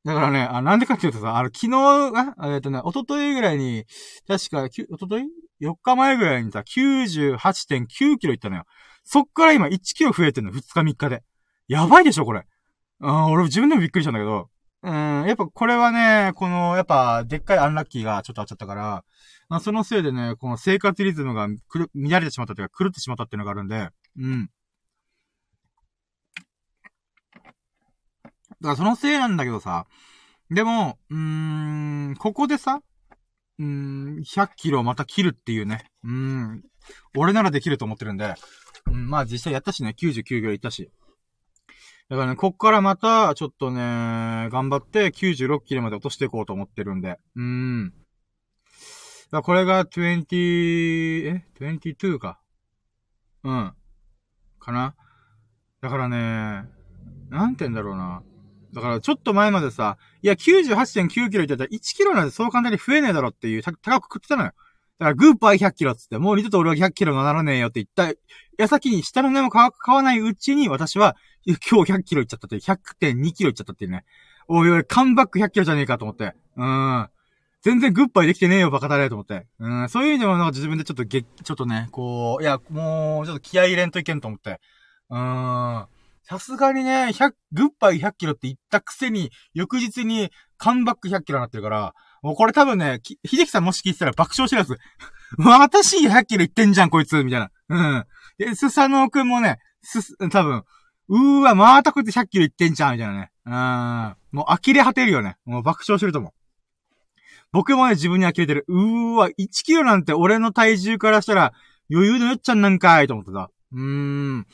S1: だからね、あ、なんでかっていうとさ、あの、昨日、あ、えっとね、一昨日ぐらいに、確か、き一昨日 ?4 日前ぐらいにさ、98.9キロいったのよ。そっから今1キロ増えてんの、2日3日で。やばいでしょ、これ。うん、俺自分でもびっくりしたんだけど。うん、やっぱこれはね、この、やっぱ、でっかいアンラッキーがちょっとあっちゃったから、まあ、そのせいでね、この生活リズムがくる、乱れてしまったというか、狂ってしまったっていうのがあるんで、うん。だからそのせいなんだけどさ、でも、うーん、ここでさ、うーん、100キロまた切るっていうね。うん、俺ならできると思ってるんで、うん、まあ実際やったしね、99キロいったし。だからね、こっからまた、ちょっとね、頑張って96キロまで落としていこうと思ってるんで。うーん。だこれが20、え ?22 か。うん。かなだからね、なんて言うんだろうな。だからちょっと前までさ、いや98.9キロ言ってたら1キロなんてそう簡単に増えねえだろっていう、高く食ってたのよ。だからグーパー100キロっつって、もう二度と俺は100キロならねえよって言った、矢先に下の根も買わないうちに私は、今日100キロいっちゃったっていう、100.2キロいっちゃったっていうね。おいおい、カンバック100キロじゃねえかと思って。うん。全然グッバイできてねえよ、バカだれと思って。うん、そういう意味でもなんか自分でちょっとげ、ちょっとね、こう、いや、もう、ちょっと気合入れんといけんと思って。うーん。さすがにね、100、グッバイ100キロって言ったくせに、翌日にカンバック100キロになってるから、もうこれ多分ね、秀樹さんもし聞いてたら爆笑してるやつ。私100キロ言ってんじゃん、こいつ、みたいな。うん。で、スサノーくんもね、す、多分、うーわ、またこいつ100キロ言ってんじゃん、みたいなね。うん。もう呆れ果てるよね。もう爆笑してると思う。僕もね、自分に呆れてる。うーわ、1キロなんて俺の体重からしたら、余裕のよっちゃんなんかいと思ってた。うーん。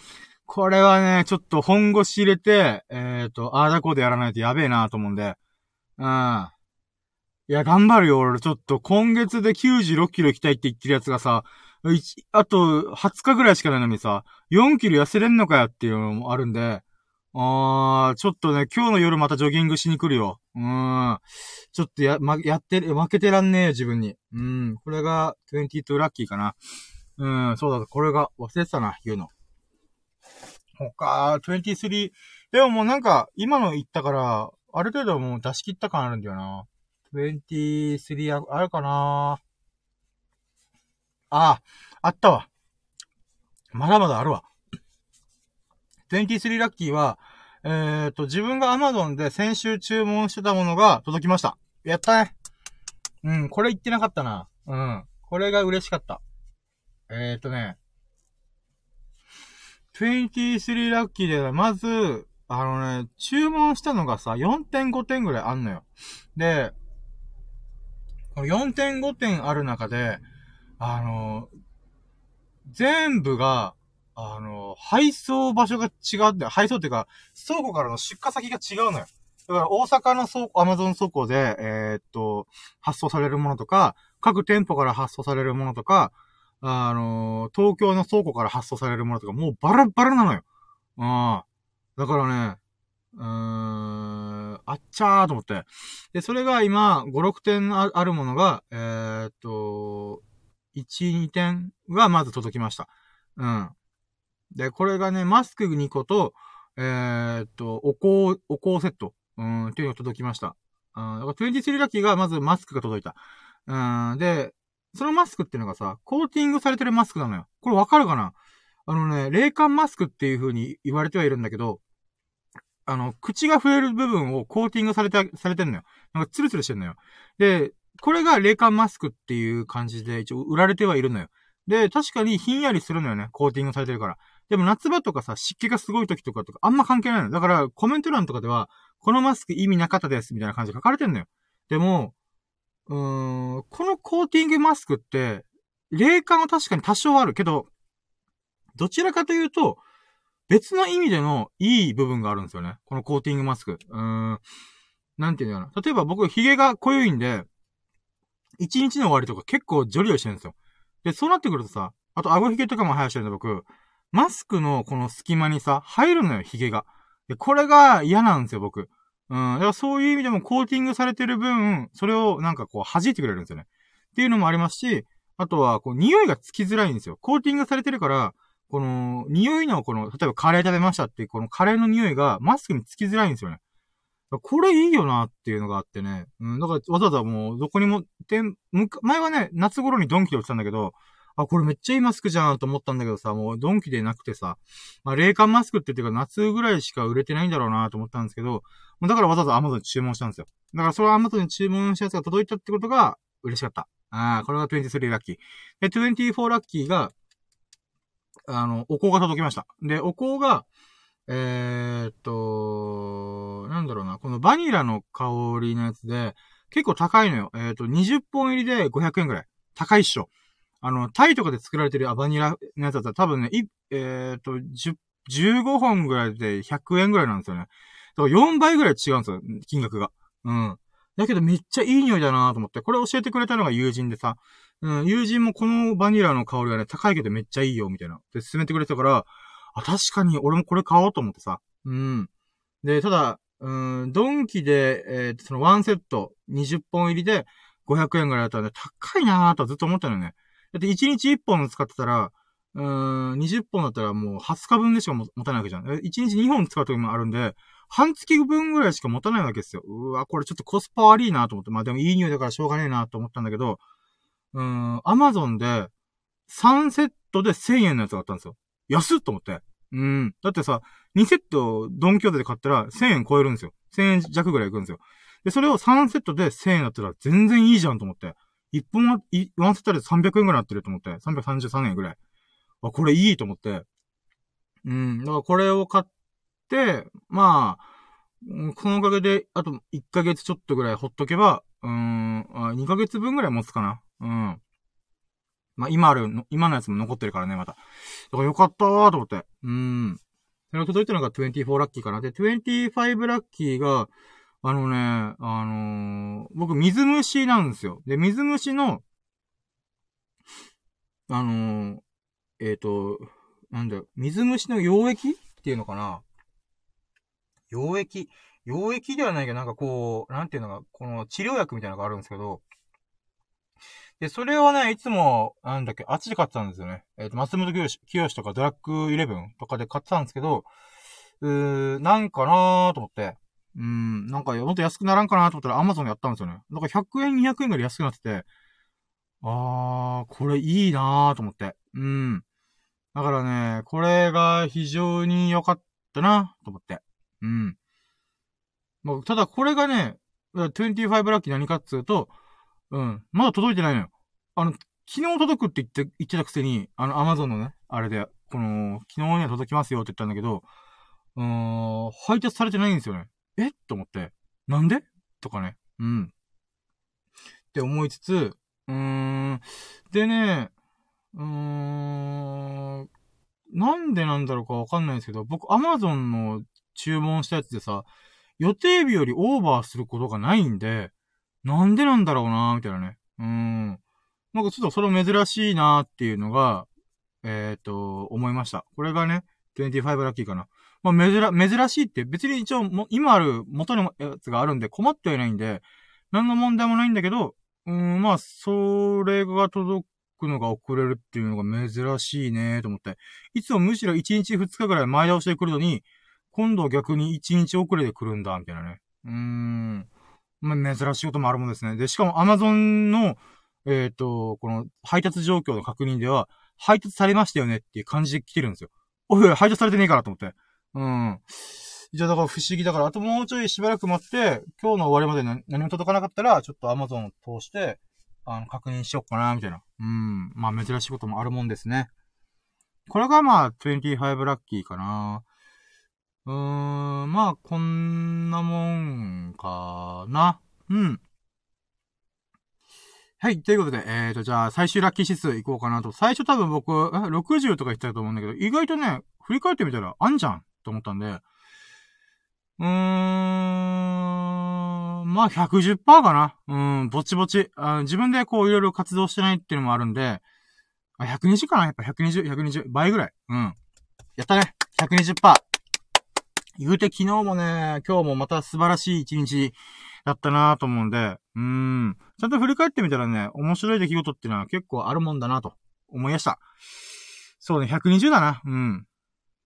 S1: これはね、ちょっと本腰入れて、えっ、ー、と、あーだこでやらないとやべえなと思うんで。うん。いや、頑張るよ、俺。ちょっと、今月で96キロ行きたいって言ってるやつがさ、あと、20日ぐらいしかないのにさ、4キロ痩せれんのかよっていうのもあるんで、あー、ちょっとね、今日の夜またジョギングしに来るよ。うん。ちょっとや、ま、やって、負けてらんねえよ、自分に。うん。これが22ラッキーかな。うん、そうだ、これが忘れてたな、言うの。他、23。でももうなんか、今の言ったから、ある程度もう出し切った感あるんだよな。23あるかなあ、あったわ。まだまだあるわ。23ラッキーは、えっ、ー、と、自分が Amazon で先週注文してたものが届きました。やったね。うん、これ言ってなかったな。うん。これが嬉しかった。えっ、ー、とね、23ラッキーで、まず、あのね、注文したのがさ、4.5点ぐらいあんのよ。で、この4.5点ある中で、あの、全部が、あの、配送場所が違うんだよ。配送っていうか、倉庫からの出荷先が違うのよ。だから大阪の倉庫、アマゾン倉庫で、えー、っと、発送されるものとか、各店舗から発送されるものとか、あの、東京の倉庫から発送されるものとか、もうバラバラなのよ。うん。だからね、うーん、あっちゃーと思って。で、それが今、5、6点あるものが、えー、っと、1、2点がまず届きました。うん。で、これがね、マスク2個と、えー、っと、お香、お香セット、うん、っていうのが届きました。うん、だから23ラッキーがまずマスクが届いた。うん、で、そのマスクっていうのがさ、コーティングされてるマスクなのよ。これわかるかな？あのね、冷感マスクっていう風に言われてはいるんだけど、あの、口が触れる部分をコーティングされて、されてんのよ。なんかツルツルしてんのよ。で、これが冷感マスクっていう感じで一応売られてはいるのよ。で、確かにひんやりするのよね。コーティングされてるから。でも夏場とかさ、湿気がすごい時とかとかあんま関係ないの。だからコメント欄とかでは、このマスク意味なかったですみたいな感じで書かれてんのよ。でも、うーん、このコーティングマスクって、冷感は確かに多少あるけど、どちらかというと、別の意味でのいい部分があるんですよね。このコーティングマスク。うーん。なんていうのかな。例えば僕、髭が濃いんで、一日の終わりとか結構ジョリをしてるんですよ。で、そうなってくるとさ、あと顎髭とかも生やしてるんで僕、マスクのこの隙間にさ、入るのよ、髭が。で、これが嫌なんですよ、僕。うん。だからそういう意味でもコーティングされてる分、それをなんかこう弾いてくれるんですよね。っていうのもありますし、あとは、こう、匂いがつきづらいんですよ。コーティングされてるから、この、匂いのこの、例えばカレー食べましたっていう、このカレーの匂いがマスクにつきづらいんですよね。これいいよなっていうのがあってね。うん、だからわざわざもう、どこにも、て、前はね、夏頃にドンキで売ってたんだけど、あ、これめっちゃいいマスクじゃんと思ったんだけどさ、もうドンキでなくてさ、まあ、冷感マスクって言ってか夏ぐらいしか売れてないんだろうなと思ったんですけど、だからわざわざ Amazon に注文したんですよ。だからそれは Amazon に注文したやつが届いたってことが嬉しかった。ああ、これが23ラッキー。で、24ラッキーが、あの、お香が届きました。で、お香が、えー、っと、なんだろうな、このバニラの香りのやつで、結構高いのよ。えー、っと、20本入りで500円ぐらい。高いっしょ。あの、タイとかで作られてるバニラのやつだったら多分ね、い、えー、っと、10、15本ぐらいで100円ぐらいなんですよね。だから4倍ぐらい違うんですよ、金額が。うん。だけどめっちゃいい匂いだなと思って、これ教えてくれたのが友人でさ、うん、友人もこのバニラの香りがね、高いけどめっちゃいいよ、みたいな。で、勧めてくれたから、あ、確かに俺もこれ買おうと思ってさ。うん。で、ただ、うん、ドンキで、えー、そのワンセット20本入りで500円ぐらいだったらね、高いなーとずっと思ったのよね。だって1日1本使ってたら、うん、20本だったらもう20日分でしか持たないわけじゃん。1日2本使う時もあるんで、半月分ぐらいしか持たないわけですよ。うわ、これちょっとコスパ悪いなと思って。まあでもいい匂いだからしょうがねえなと思ったんだけど、うん、アマゾンで3セットで1000円のやつがあったんですよ。安っと思って。うん。だってさ、2セットドンキョーテで買ったら1000円超えるんですよ。1000円弱ぐらいいくんですよ。で、それを3セットで1000円だったら全然いいじゃんと思って。1本は、ワンセットで300円ぐらいになってると思って。333円ぐらい。あ、これいいと思って。うん。だからこれを買って、まあ、このおかげで、あと1ヶ月ちょっとぐらいほっとけば、うーん、2ヶ月分ぐらい持つかな。うん。まあ、今あるの、今のやつも残ってるからね、また。だからよかったーと思って。うん。それが届いたのが24ラッキーかな。で、25ラッキーが、あのね、あのー、僕、水虫なんですよ。で、水虫の、あのー、えっ、ー、と、なんだよ、水虫の溶液っていうのかな溶液？溶液ではないけど、なんかこう、なんていうのか、この治療薬みたいなのがあるんですけど、で、それはね、いつも、なんだっけ、あっちで買ってたんですよね。えっ、ー、と、松本清とかドラッグイレブンとかで買ってたんですけど、うー、なんかなーと思って、うん、なんか、もっと安くならんかなと思ったら Amazon でやったんですよね。なんか100円、200円ぐらい安くなってて、あー、これいいなーと思って。うん。だからね、これが非常に良かったなと思って。うん。まあ、ただこれがね、25ラッキー何かっつうと、うん。まだ届いてないのよ。あの、昨日届くって言って、言ってたくせに、あの、アマゾンのね、あれで、この、昨日には届きますよって言ったんだけど、うーん、配達されてないんですよね。え？と思って。なんで？とかね。うん。って思いつつ、うーん、でね、うーん、なんでなんだろうかわかんないですけど、僕、アマゾンの注文したやつでさ、予定日よりオーバーすることがないんで、なんでなんだろうなみたいなね。うん。なんかちょっとそれ珍しいなっていうのが、えっ、と、思いました。これがね、25ラッキーかな。まあ、珍、珍しいって別に一応も、今ある元のやつがあるんで困ってはいないんで、何の問題もないんだけど、うん、まあ、それが届くのが遅れるっていうのが珍しいねと思って。いつもむしろ1日2日ぐらい前倒しで来るのに、今度逆に1日遅れで来るんだ、みたいなね。うーん。まあ、珍しいこともあるもんですね。で、しかも Amazon の、えっ、ー、と、この配達状況の確認では、配達されましたよねっていう感じで来てるんですよ。おいおい、配達されてねえからと思って。うん。じゃあだから不思議だから、あともうちょいしばらく待って、今日の終わりまで何も届かなかったら、ちょっと Amazon を通して、あの、確認しよっかな、みたいな。うん。まあ、珍しいこともあるもんですね。これがまあ、25ラッキーかな。うーん、まあ、こんなもんかな。うん。はい。ということで、えーと、じゃあ、最終ラッキー指数いこうかなと。最初多分僕、60とか言ってたと思うんだけど、意外とね、振り返ってみたら、あんじゃんと思ったんで、うーん、まあ、110%かな。うん、ぼちぼち。あ自分でこう、いろいろ活動してないっていうのもあるんで、あ、120かなやっぱ120、120、倍ぐらい。うん。やったね。120%。言うて昨日もね、今日もまた素晴らしい一日だったなと思うんで、うん。ちゃんと振り返ってみたらね、面白い出来事っていうのは結構あるもんだなと思いました。そうね、120だな。うん。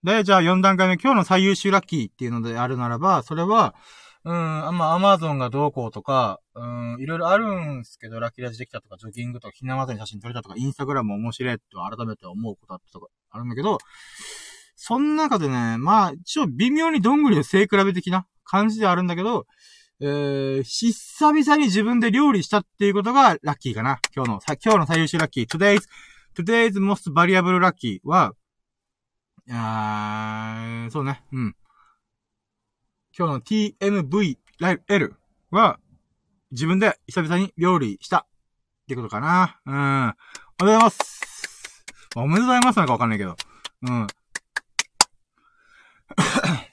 S1: で、じゃあ4段階目、今日の最優秀ラッキーっていうのであるならば、それは、うん、まあ、アマゾンがどうこうとか、うん、いろいろあるんすけど、ラッキーラジできたとか、ジョギングとか、ひなまずに写真撮れたとか、インスタグラム面白いと改めて思うことあったとか、あるんだけど、その中でね、まあ、一応微妙にどんぐりの背比べ的な感じではあるんだけど、えー、久々に自分で料理したっていうことがラッキーかな。今日の、さ今日の最優秀ラッキー。today's, today's most valuable lucky は、あー、そうね。うん。今日の TMVL は、自分で久々に料理したってことかな。うん。おめでとうございます。おめでとうございますなんかわかんないけど。うん。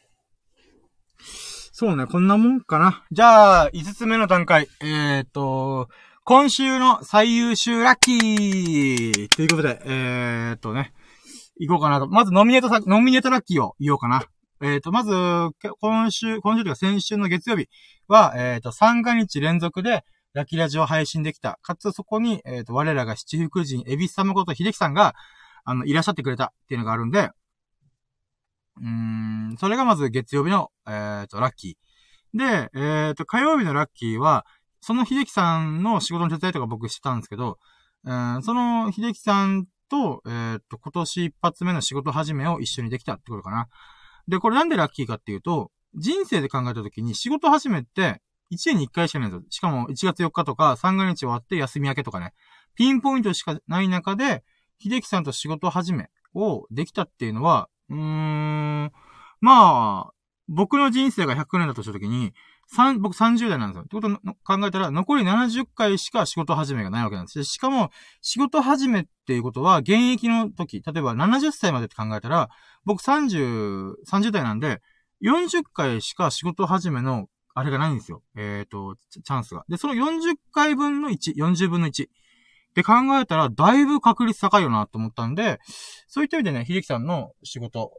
S1: そうね、こんなもんかな。じゃあ、5つ目の段階。えー、っと、今週の最優秀ラッキーということで、えー、っとね。行こうかなと。まずノミネートさ、ノミネートラッキーを言おうかな。えっ、ー、と、まず、今週、今週というか先週の月曜日は、えっ、ー、と、3ヶ日連続で、ラッキーラジオ配信できた。かつ、そこに、えっ、ー、と、我らが七福神、エビス様こと秀樹さんが、あの、いらっしゃってくれたっていうのがあるんで、うん、それがまず月曜日の、えっ、と、ラッキー。で、えっ、と、火曜日のラッキーは、その秀樹さんの仕事の手伝いとか僕したんですけど、えー、その秀樹さんと、えー、っと、今年一発目の仕事始めを一緒にできたってことかな。で、これなんでラッキーかっていうと、人生で考えた時に仕事始めって、1年に1回しかないんですよ。しかも1月4日とか3ヶ月終わって休み明けとかね。ピンポイントしかない中で、秀樹さんと仕事始めをできたっていうのは、うーん、まあ、僕の人生が100年だとした時に、三、僕30代なんですよ。ってことを考えたら、残り70回しか仕事始めがないわけなんです。しかも、仕事始めっていうことは、現役の時、例えば70歳までって考えたら、僕30、30代なんで、40回しか仕事始めの、あれがないんですよ。えっ、ー、と、チャンスが。で、その40回分の1、40分の1。って考えたら、だいぶ確率高いよなと思ったんで、そういった意味でね、秀樹さんの仕事、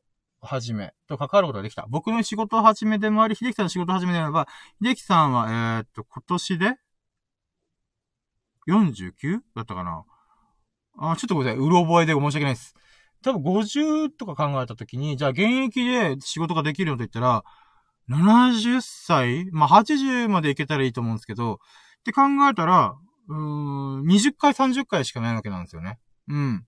S1: 始めと関わることができた。僕の仕事始めでもあり、秀樹さんの仕事始めであれば、秀樹さんは、えー、っと、今年で 49? だったかな？あ、ちょっとごめんなさい。うろ覚えで申し訳ないです。多分50とか考えたときに、じゃあ現役で仕事ができるよと言ったら、70歳？まあ、80までいけたらいいと思うんですけど、って考えたら、うーん、20回、30回しかないわけなんですよね。うん。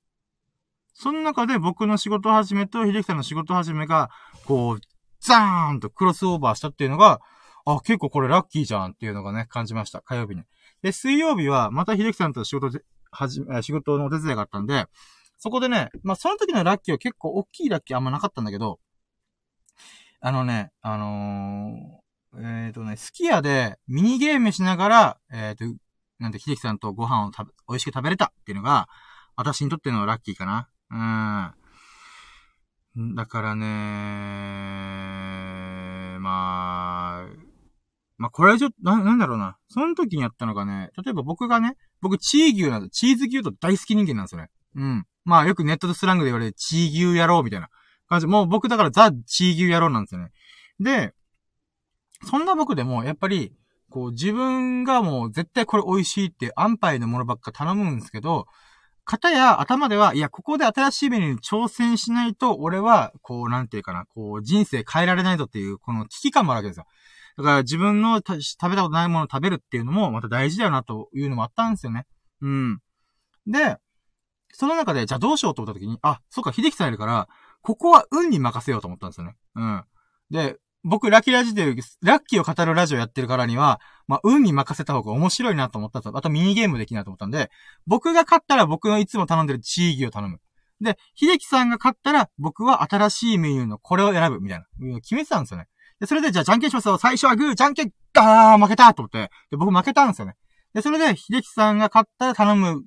S1: その中で僕の仕事始めと秀樹さんの仕事始めが、こう、ザーンとクロスオーバーしたっていうのが、あ、結構これラッキーじゃんっていうのがね、感じました。火曜日に。で、水曜日は、また秀樹さんと仕事で、はじ、仕事のお手伝いがあったんで、そこでね、まあ、その時のラッキーは結構大きいラッキーあんまなかったんだけど、あのね、あのー、えっ、ー、とね、スキヤでミニゲームしながら、えっ、ー、と、なんて、秀樹さんとご飯を食べ、美味しく食べれたっていうのが、私にとってのラッキーかな。うん。だからね、まあ、まあ、これちょっと、な、なんだろうな。その時にやったのがね、例えば僕がね、僕、チー牛なん。チーズ牛と大好き人間なんですよね。うん。まあ、よくネットでスラングで言われるチー牛野郎みたいな感じ。もう僕だからザ・チー牛野郎なんですよね。で、そんな僕でも、やっぱり、こう、自分がもう絶対これ美味しいって安牌のものばっか頼むんですけど、型や頭では、いや、ここで新しいメニューに挑戦しないと、俺は、こう、なんていうかな、こう、人生変えられないぞっていう、この危機感もあるわけですよ。だから自分の食べたことないものを食べるっていうのも、また大事だよなというのもあったんですよね。うん。で、その中で、じゃあどうしようと思った時に、あ、そっか、秀樹さんいるから、ここは運に任せようと思ったんですよね。うん。で、僕、ラッキーラジで、ラッキーを語るラジオやってるからには、まあ、運に任せた方が面白いなと思ったんですよ。あとミニゲームできないと思ったんで、僕が勝ったら僕のいつも頼んでるチーギを頼む。で、秀樹さんが勝ったら、僕は新しいメニューのこれを選ぶ、みたいな。決めてたんですよね。で、それで、じゃあ、じゃんけんしますよ。最初はグー、じゃんけん、ガー負けたと思って。で、僕負けたんですよね。で、それで、秀樹さんが勝ったら頼む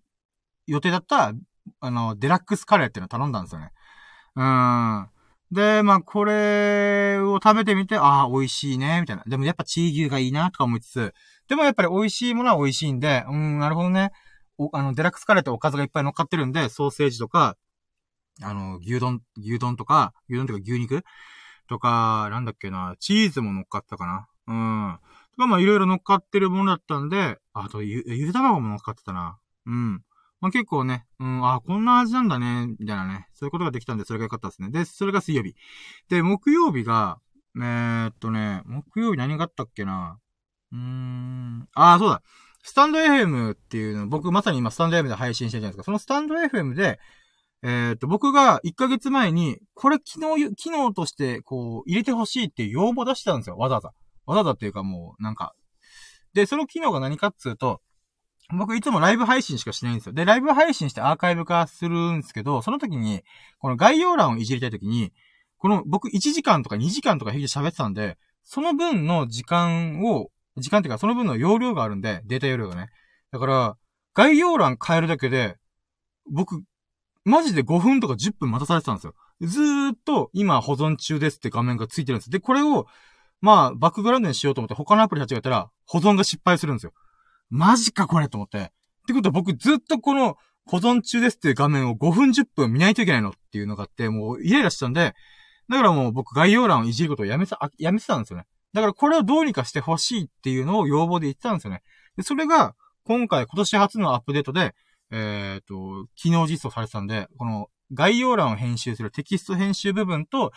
S1: 予定だったあの、デラックスカレーっていうのを頼んだんですよね。うーん。で、まあ、これを食べてみて、ああ、美味しいね、みたいな。でもやっぱチー牛がいいな、とか思いつつ、でもやっぱり美味しいものは美味しいんで、うん、なるほどね。お、あの、デラックスカレーっておかずがいっぱい乗っかってるんで、ソーセージとか、あの、牛丼、牛丼とか、牛丼とか牛肉？とか、なんだっけな、チーズも乗っかったかな。うん。とか、まあ、いろいろ乗っかってるものだったんで、あとゆ、ゆで卵も乗っかってたな。うん。まあ、結構ね、うん、あ、こんな味なんだね、みたいなね。そういうことができたんで、それが良かったですね。で、それが水曜日。で、木曜日が、えー、っとね、木曜日何があったっけな？うーん、あ、そうだ。スタンド FM っていうの、僕まさに今スタンド FM で配信してるじゃないですか。そのスタンド FM で、えー、っと、僕が1ヶ月前に、これ機能、機能として、こう、入れてほしいっていう要望出してたんですよ。わざわざ。わざわざっていうかもう、なんか。で、その機能が何かっつうと、僕いつもライブ配信しかしないんですよ。で、ライブ配信してアーカイブ化するんですけど、その時に、この概要欄をいじりたい時に、この僕1時間とか2時間とか平気で喋ってたんで、その分の時間を、時間っていうかその分の容量があるんで、データ容量がね。だから、概要欄変えるだけで、僕、マジで5分とか10分待たされてたんですよ。ずーっと、今保存中ですって画面がついてるんです。で、これを、まあ、バックグラウンドにしようと思って他のアプリ立ち上げたら、保存が失敗するんですよ。マジかこれと思って。ってことは僕ずっとこの保存中ですっていう画面を5分10分見ないといけないのっていうのがあって、もうイライラしたんで、だからもう僕概要欄をいじることをやめさ、やめてたんですよね。だからこれをどうにかしてほしいっていうのを要望で言ってたんですよね。で、それが今回今年初のアップデートで、えっ、ー、と、機能実装されてたんで、この概要欄を編集するテキスト編集部分と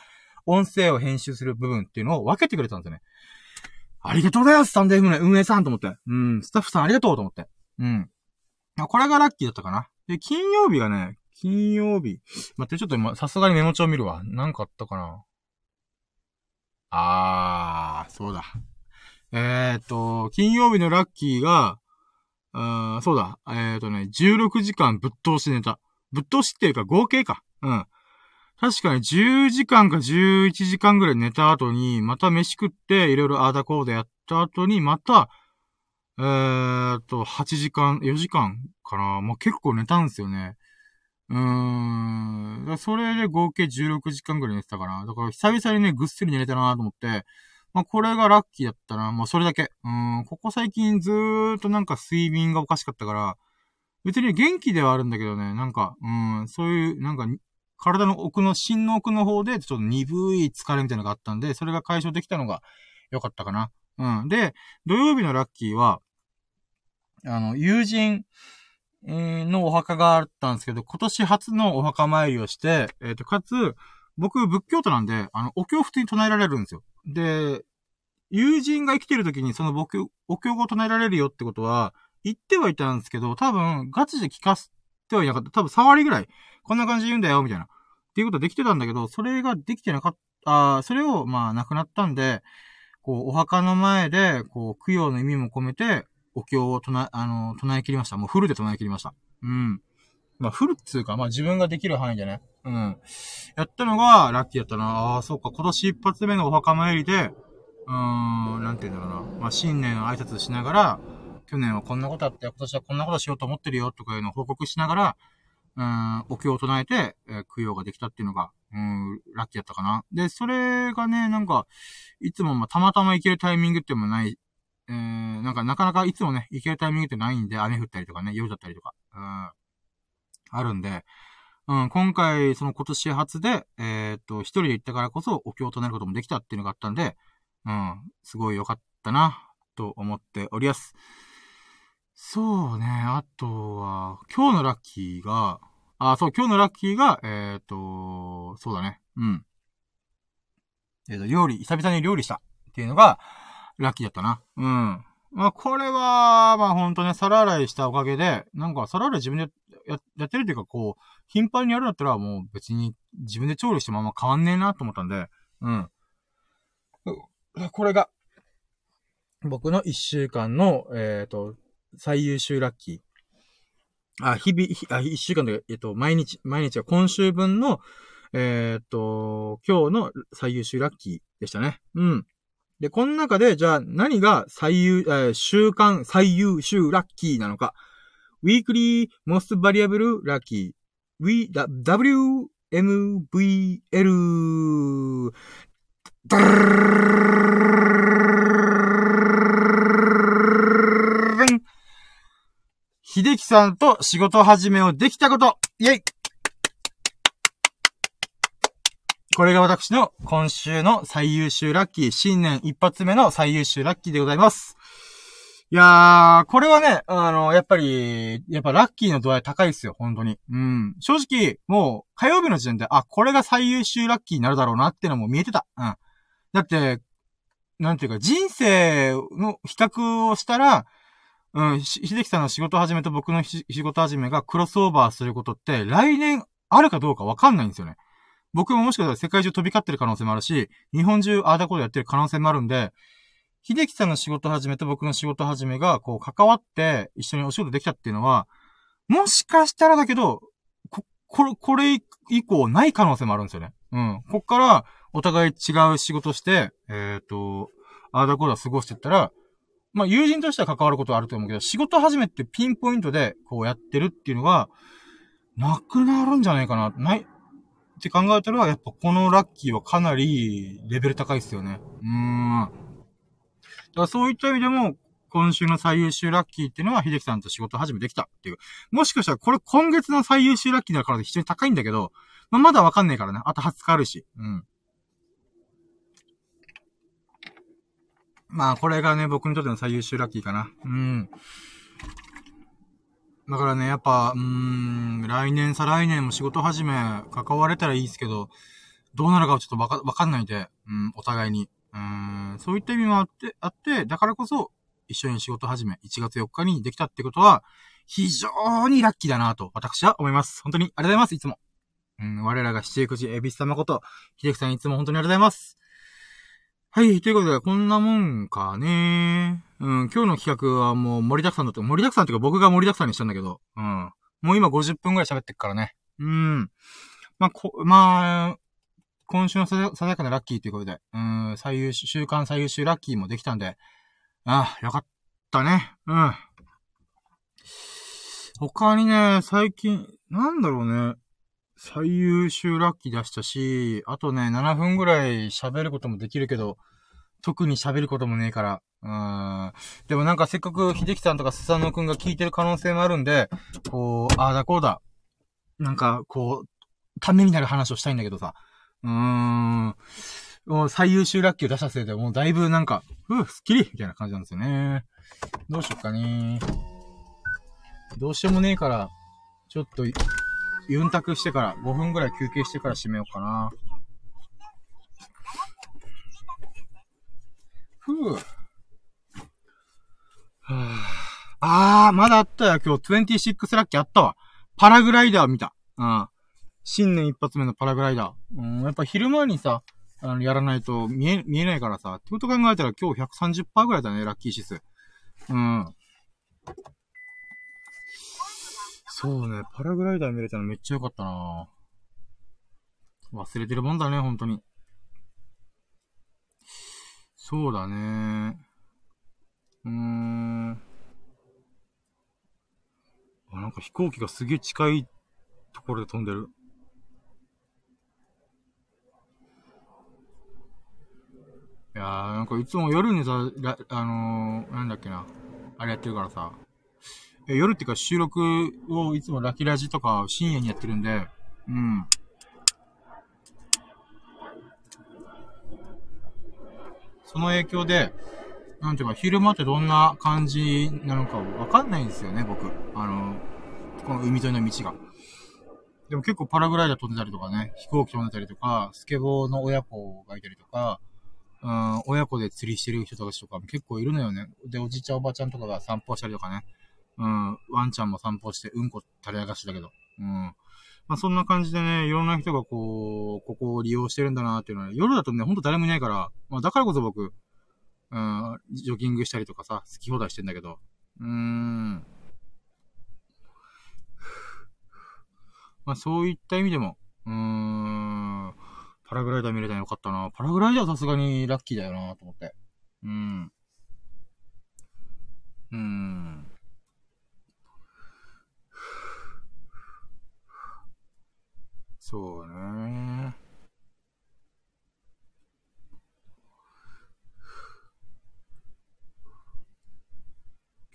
S1: 音声を編集する部分っていうのを分けてくれたんですよね。ありがとうございます、スタンド F の運営さんと思って。うん、スタッフさんありがとうと思って。うん。これがラッキーだったかな。で、金曜日がね、金曜日。待って、ちょっと今、さすがにメモ帳見るわ。なんかあったかな。あー、そうだ。えー、っと、金曜日のラッキーが、あーそうだ。えー、っとね、16時間ぶっ通し寝た。ぶっ通しっていうか合計か。うん。確かに10時間か11時間ぐらい寝た後に、また飯食って、いろいろあーだこーだやった後に、また、えーっと、8時間、4時間かな。まあ、結構寝たんですよね。うーん。それで合計16時間ぐらい寝てたかな。だから久々にね、ぐっすり寝れたなと思って、まあ、これがラッキーだったな。まあ、それだけ。うん、ここ最近ずーっとなんか睡眠がおかしかったから、別に元気ではあるんだけどね、なんか、うん、そういう、なんか、体の奥の、心の奥の方で、ちょっと鈍い疲れみたいなのがあったんで、それが解消できたのが良かったかな。うん。で、土曜日のラッキーは、あの、友人、のお墓があったんですけど、今年初のお墓参りをして、えっ、ー、と、かつ、僕、仏教徒なんで、あの、お経を普通に唱えられるんですよ。で、友人が生きてる時にその僕、お経を唱えられるよってことは、言ってはいたんですけど、多分、ガチで聞かすせてはいなかった。多分、触りぐらい。こんな感じで言うんだよ、みたいな。っていうことはできてたんだけど、それができてなかった、あそれを、まあ、なくなったんで、こう、お墓の前で、こう、供養の意味も込めて、お経を唱え、あの、唱え切りました。もうフルで唱え切りました。うん。まあ、フルっつうか、まあ自分ができる範囲でね。うん。やったのが、ラッキーやったな。ああ、そうか、今年一発目のお墓参りで、うーん、なんて言うんだろうな。まあ、新年挨拶しながら、去年はこんなことあって、今年はこんなことしようと思ってるよ、とかいうのを報告しながら、ううん、お経を唱えて、えー、供養ができたっていうのが、うん、ラッキーだったかな。で、それがね、なんか、いつもまあ、たまたま行けるタイミングってもない、えー、なんかなかなかいつもね、行けるタイミングってないんで、雨降ったりとかね、夜だったりとか、うん、あるんで、うん、今回、その今年初で、えー、っと、一人で行ったからこそ、お経を唱えることもできたっていうのがあったんで、うん、すごい良かったな、と思っております。そうね、あとは、今日のラッキーが、あ、そう、今日のラッキーが、えっ、と、そうだね、うん。えっ、と、料理、久々に料理したっていうのが、ラッキーだったな。うん。まあ、これは、まあほんとね、皿洗いしたおかげで、なんか皿洗い自分でややってるっていうか、こう、頻繁にやるんだったらもう別に自分で調理してもあんま変わんねえなと思ったんで、うん。これが、僕の一週間の、えっ、ー、と、最優秀ラッキー。あ、日々、あ、一週間で、えっ、と、毎日、毎日は今週分の、えっ、と、今日の最優秀ラッキーでしたね。うん。で、この中で、じゃあ何が最優、えー、週間最優秀ラッキーなのか。weekly most variable lucky. we, w, m, v, l. 秀樹さんと仕事始めをできたことイェイこれが私の今週の最優秀ラッキー、新年一発目の最優秀ラッキーでございます。いやー、これはね、あの、やっぱり、やっぱラッキーの度合い高いっすよ、本当に。うん。正直、もう、火曜日の時点で、あ、これが最優秀ラッキーになるだろうなってのも見えてた。うん。だって、なんていうか、人生の比較をしたら、うん、秀樹さんの仕事始めと僕の仕事始めがクロスオーバーすることって来年あるかどうかわかんないんですよね。僕ももしかしたら世界中飛び交ってる可能性もあるし、日本中ああだことやってる可能性もあるんで、秀樹さんの仕事始めと僕の仕事始めが、こう、関わって一緒にお仕事できたっていうのは、もしかしたらだけど、こ、これ、これ以降ない可能性もあるんですよね。うん。こっから、お互い違う仕事して、えっ、ー、と、ああだこだ過ごしてったら、まあ、友人としては関わることはあると思うけど、仕事始めってピンポイントでこうやってるっていうのが、なくなるんじゃないかな、ない、って考えたら、やっぱこのラッキーはかなりレベル高いっすよね。うーん。だからそういった意味でも、今週の最優秀ラッキーっていうのは、秀樹さんと仕事始めできたっていう。もしかしたらこれ今月の最優秀ラッキーだから非常に高いんだけど、まあ、まだわかんないからね。あと20日あるし。うん。まあ、これがね、僕にとっての最優秀ラッキーかな。うん。だからね、やっぱ、うーん、来年、再来年も仕事始め、関われたらいいですけど、どうなるかはちょっとわか、わかんないんで、うん、お互いに。うん、そういった意味もあって、あって、だからこそ、一緒に仕事始め、1月4日にできたってことは、非常にラッキーだなと、私は思います。本当にありがとうございます、いつも。うん、我らが七福寺エビス様こと、秀樹さんいつも本当にありがとうございます。はい、ということで、こんなもんかね。うん、今日の企画はもう盛りだくさんだって、盛りだくさんっていうか僕が盛りだくさんにしたんだけど、うん。もう今50分くらい喋ってっからね。うん。まあ、こ、まあ、今週のささやかなラッキーということで、うん、最優秀、週間最優秀ラッキーもできたんで、ああ、よかったね。うん。他にね、最近、なんだろうね。最優秀ラッキー出したし、あとね、7分ぐらい喋ることもできるけど、特に喋ることもねえから。うーん。でもなんかせっかく秀樹さんとかスサノくんが聞いてる可能性もあるんで、こう、ああだこうだ。なんか、こう、ためになる話をしたいんだけどさ。うーん。もう最優秀ラッキーを出したせいで、もうだいぶなんか、ふぅ、スッキリみたいな感じなんですよね。どうしよっかねどうしようもねえから、ちょっと、ユンタクしてから、5分ぐらい休憩してから締めようかな。ふぅ。はあ、あー、まだあったよ。今日26ラッキーあったわ。パラグライダー見た。うん。新年一発目のパラグライダー。うん、やっぱ昼間にさ、あの、やらないと見え、見えないからさ。ってこと考えたら今日130%ぐらいだね、ラッキー指数。うん。そうね、パラグライダー見れたのめっちゃ良かったな忘れてるもんだね、本当に。そうだね。うーん。あ、なんか飛行機がすげえ近いところで飛んでる。いやー、なんかいつも夜にさ、あのー、なんだっけな。あれやってるからさ。夜っていうか収録をいつもラキラジとか深夜にやってるんで、うん。その影響で、なんていうか、昼間ってどんな感じなのかわかんないんですよね、僕。あの、この海沿いの道が。でも結構パラグライダー飛んでたりとかね、飛行機飛んでたりとか、スケボーの親子がいたりとか、うん、親子で釣りしてる人たちとかも結構いるのよね。で、おじいちゃんおばあちゃんとかが散歩したりとかね。うん、ワンちゃんも散歩してうんこ垂れ流しだけど。うん。まあそんな感じでね、いろんな人がこう、ここを利用してるんだなっていうのは、夜だとね、ほんと誰もいないから、まあだからこそ僕、うん、ジョギングしたりとかさ、好き放題してんだけど。うーん。まあそういった意味でも、うーん、パラグライダー見れたらよかったな。パラグライダーさすがにラッキーだよなと思って。うん。うーん。そうね。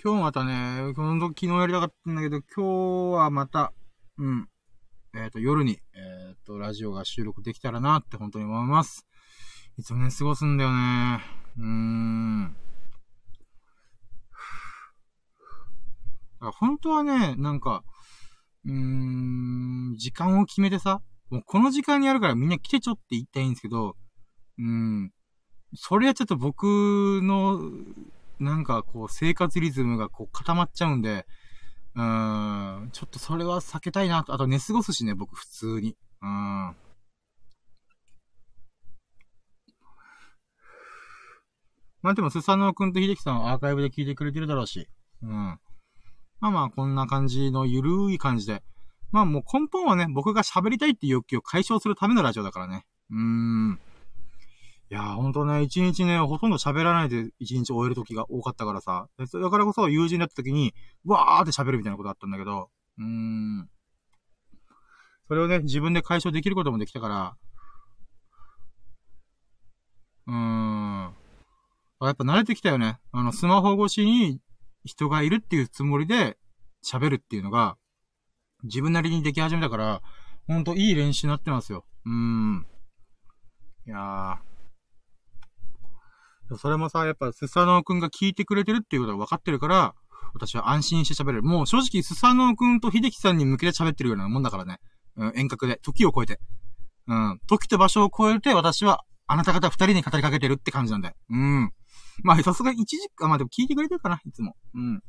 S1: 今日またね、この昨日やりたかったんだけど、今日はまた、うん。えっ、ー、と、夜に、えっ、ー、と、ラジオが収録できたらなって本当に思います。いつもね、過ごすんだよね。うーん。本当はね、なんか、うーん、時間を決めてさ、もうこの時間にやるからみんな来てちょって言いたいんですけど、うん、それはちょっと僕のなんかこう、生活リズムがこう固まっちゃうんで、うん、ちょっとそれは避けたいなと。あと寝過ごすしね、僕普通に。うん。まあでも、スサノオくんと秀樹さんはアーカイブで聞いてくれてるだろうし。うん。まあまあ、こんな感じのゆるい感じで。まあもう根本はね、僕が喋りたいっていう欲求を解消するためのラジオだからね。うーん。いやー、ほんとね、一日ね、ほとんど喋らないで一日終える時が多かったからさ。だからこそ友人だった時に、わーって喋るみたいなことあったんだけど、うーん。それをね、自分で解消できることもできたから、うーん。やっぱ慣れてきたよね。あの、スマホ越しに人がいるっていうつもりで喋るっていうのが、自分なりにでき始めたから、ほんといい練習になってますよ。うーん。いやー。それもさ、やっぱ、スサノオくんが聞いてくれてるっていうことが分かってるから、私は安心して喋れる。もう正直、スサノオくんと秀樹さんに向けて喋ってるようなもんだからね。うん、遠隔で。時を超えて。うん、時と場所を超えて、私は、あなた方二人に語りかけてるって感じなんだよ。うん。まあ、さすが一時間、まあでも聞いてくれてるかな、いつも。うん。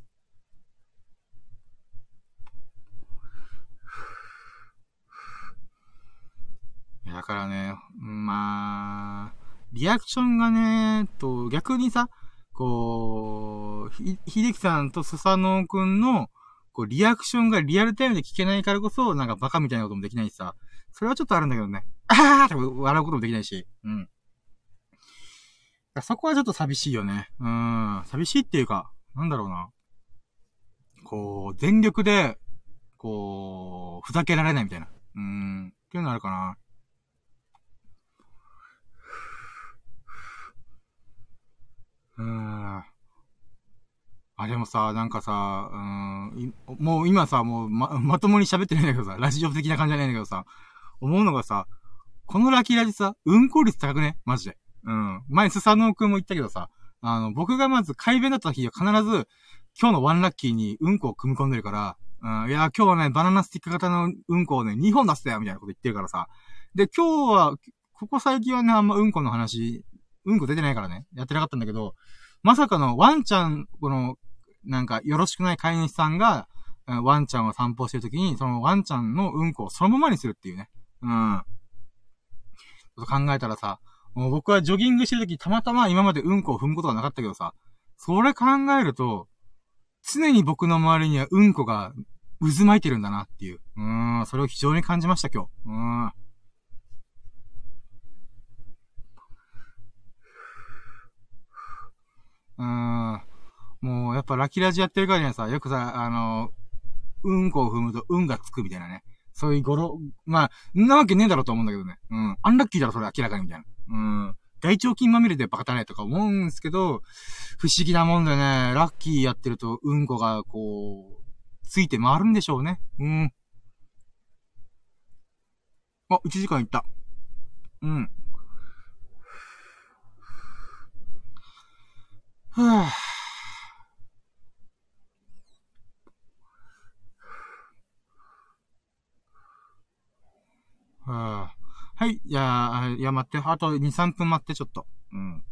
S1: だからね、まあ、リアクションがね、と、逆にさ、こう、ひ、秀樹さんとスサノオくんの、こう、リアクションがリアルタイムで聞けないからこそ、なんかバカみたいなこともできないしさ。それはちょっとあるんだけどね。あーって笑うこともできないし。うん。そこはちょっと寂しいよね。うん。寂しいっていうか、なんだろうな。こう、全力で、こう、ふざけられないみたいな。うん。っていうのあるかな。うん。あ、でもさ、なんかさ、うん、もう今さ、もうま、まともに喋ってないんだけどさ、ラジオ的な感じじゃないんだけどさ、思うのがさ、このラキラジさ、運行率高くね？マジで。うん。前、スサノオくんも言ったけどさ、あの、僕がまず改弁だった時は必ず、今日のワンラッキーにうんこを組み込んでるから、うん、いや、今日はね、バナナスティック型のうんこをね、2本出したよみたいなこと言ってるからさ。で、今日は、ここ最近はね、あんまうんこの話うんこ出てないからね、やってなかったんだけど、まさかのワンちゃん、この、なんか、よろしくない飼い主さんが、ワンちゃんを散歩してるときに、そのワンちゃんのうんこをそのままにするっていうね。うん。ちょっと考えたらさ、もう僕はジョギングしてるときたまたま今までうんこを踏むことはなかったけどさ、それ考えると、常に僕の周りにはうんこが渦巻いてるんだなっていう。うん、それを非常に感じました今日。うん。うん。もう、やっぱラキラジやってるからにはさ、よくさ、あの、うんこを踏むと運がつくみたいなね。そういう語呂、まあ、んなわけねえだろうと思うんだけどね。うん。アンラッキーだろ、それ明らかにみたいな。うん。大腸菌まみれでバカだねとか思うんですけど、不思議なもんでね、ラッキーやってると、うんこが、こう、ついて回るんでしょうね。うん。あ、1時間いった。うん。はぁ、はぁ、はい。いやいや、待って。あと2、3分待って、ちょっと。うん。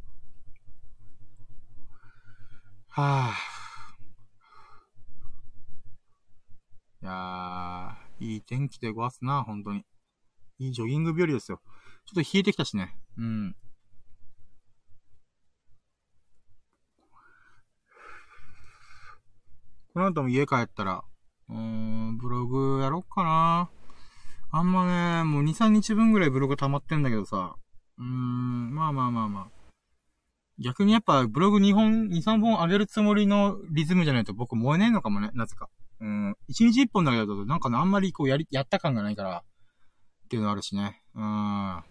S1: はぁ。いや、いい天気でごわすな、本当に。いいジョギング日和ですよ。ちょっと冷えてきたしね。うん。この後も家帰ったら、うーん、ブログやろっかな。あんまね、もう2、3日分ぐらいブログ溜まってんだけどさ。うーん、まあまあまあまあ。逆にやっぱブログ2本、2、3本上げるつもりのリズムじゃないと僕燃えねえのかもね、なぜか。うん、1日1本だけだとなんかあんまりこうやり、やった感がないから、っていうのあるしね。うん。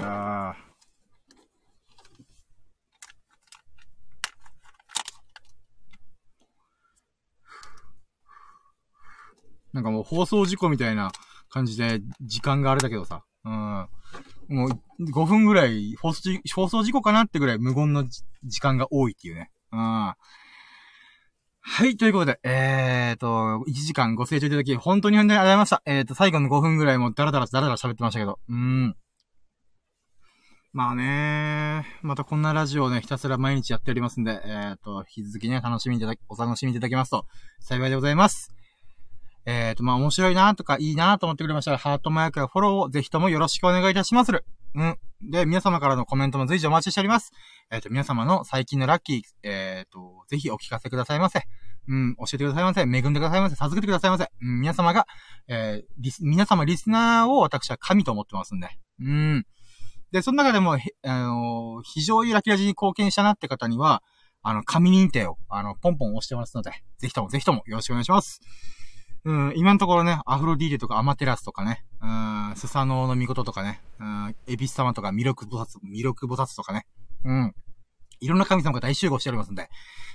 S1: や。なんかもう放送事故みたいな感じで時間があれだけどさ。うん。もう5分ぐらい放送放送事故かなってぐらい無言の時間が多いっていうね。うん。はい、ということで、えーと、1時間ご清聴いただき、本当に本当にありがとうございました。えーと、最後の5分ぐらいもダラダラダラダラ喋ってましたけど、うん。まあねまたこんなラジオをね、ひたすら毎日やっておりますんで、えっ、ー、と、引き続きね、楽しみいただき、お楽しみいただきますと、幸いでございます。えっ、ー、と、まあ面白いなとかいいなと思ってくれましたら、ハートマークやフォローをぜひともよろしくお願いいたしまする。うん。で、皆様からのコメントも随時お待ちしております。えっ、ー、と、皆様の最近のラッキー、えっ、と、ぜひお聞かせくださいませ。うん、教えてくださいませ。恵んでくださいませ。授けてくださいませ。うん、皆様が、えー、リス、皆様リスナーを私は神と思ってますんで。うん。で、その中でも、あの非常にラキラジに貢献したなって方には、あの、紙認定を、あの、ポンポン押してますので、ぜひともぜひともよろしくお願いします。うん、今のところね、アフロディーレとかアマテラスとかね、うん、スサノオノミコトとかね、うん、エビス様とかミロクボサツ、ミロクボサツとかね、うん、いろんな神様が大集合しておりますんで、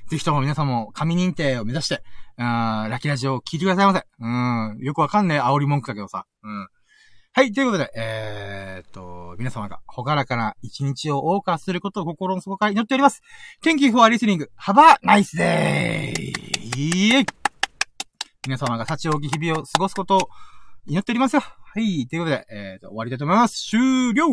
S1: ぜひとも皆さんも神認定を目指して、うん、ラキラジオを聞いてくださいませ。うん、よくわかんねえ煽り文句だけどさ、うん。はい、ということで、えー、っと、皆様がほがらかな一日を謳歌することを心の底から祈っております。Thank you for listening. Have a nice day! イエイ皆様が立ち置き日々を過ごすことを祈っておりますよ。はい、ということで、えー、っと、終わりたいと思います。終了